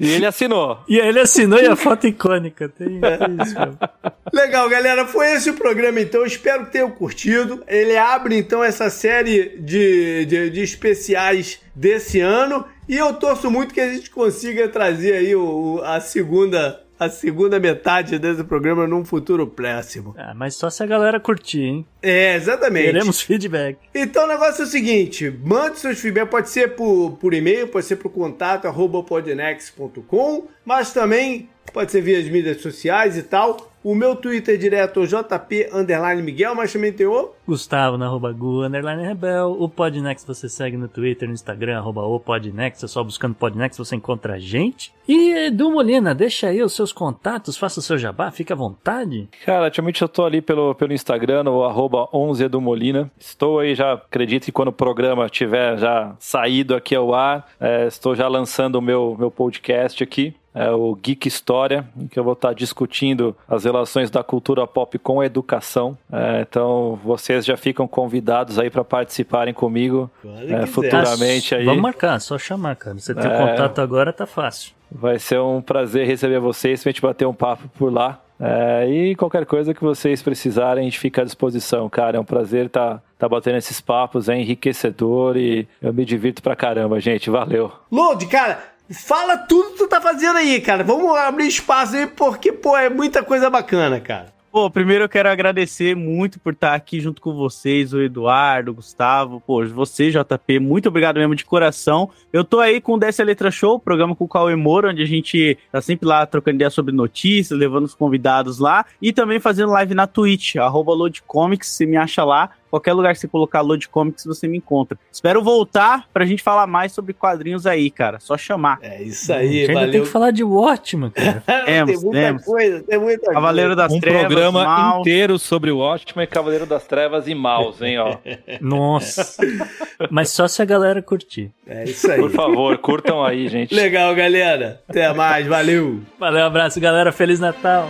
E ele assinou. E aí ele assinou e a foto icônica. Tem, tem isso, mesmo. Legal, galera. Foi esse o programa, então. Espero que tenham curtido. Ele abre, então, essa série de, de, de especiais desse ano. E eu torço muito que a gente consiga trazer aí o, o- a segunda. A segunda metade desse programa num futuro próximo. Ah, mas só se a galera curtir, hein? É, exatamente. Queremos feedback. Então o negócio é o seguinte: mande seus feedback, pode ser por, por e-mail, pode ser por contato arroba podnext.com, mas também pode ser via as mídias sociais e tal. O meu Twitter direto é o JP underline Miguel, mas também tem o. Gustavo na arroba Gu, underline Rebel. O Podnext você segue no Twitter, no Instagram, arroba o Podnext. É só buscando Podnext você encontra a gente. E Edu Molina, deixa aí os seus contatos, faça o seu jabá, fica à vontade. Cara, atualmente eu tô ali pelo, pelo Instagram, no arroba 11 do Molina. Estou aí já, acredito que quando o programa tiver já saído aqui ao ar, é, estou já lançando o meu, meu podcast aqui. É o Geek História, em que eu vou estar discutindo as relações da cultura pop com a educação. É, então, vocês já ficam convidados aí para participarem comigo é, futuramente aí. Vamos marcar, só chamar, cara. Você tem É. contato agora, tá fácil. Vai ser um prazer receber vocês, pra gente bater um papo por lá. É, e qualquer coisa que vocês precisarem, a gente fica à disposição, cara. É um prazer estar tá, batendo esses papos, é enriquecedor e eu me divirto pra caramba, gente. Valeu. Load, cara, fala tudo que tu tá fazendo aí, cara. Vamos abrir espaço aí, porque, pô, é muita coisa bacana, cara. Pô, primeiro eu quero agradecer muito por estar aqui junto com vocês, o Eduardo, o Gustavo, pô, você, JP, muito obrigado mesmo de coração. Eu tô aí com o Dessa Letra Show, programa com o Cauê Moro, onde a gente tá sempre lá trocando ideia sobre notícias, levando os convidados lá, e também fazendo live na Twitch, arroba LoadComics, você me acha lá. Qualquer lugar que você colocar Load Comics, você me encontra. Espero voltar pra gente falar mais sobre quadrinhos aí, cara. Só chamar. É isso aí, gente ainda valeu. tem que falar de Watchman, cara. tem Temos, muita temos. coisa, tem muita Cavaleiro das um Trevas, programa Mal. inteiro sobre o Watchmen, Cavaleiro das Trevas e Maus, hein, ó. Nossa. Mas só se a galera curtir. coisa. É isso aí. Por favor, curtam aí, gente. Legal, galera. Até mais, valeu. Valeu, abraço, galera. Feliz Natal.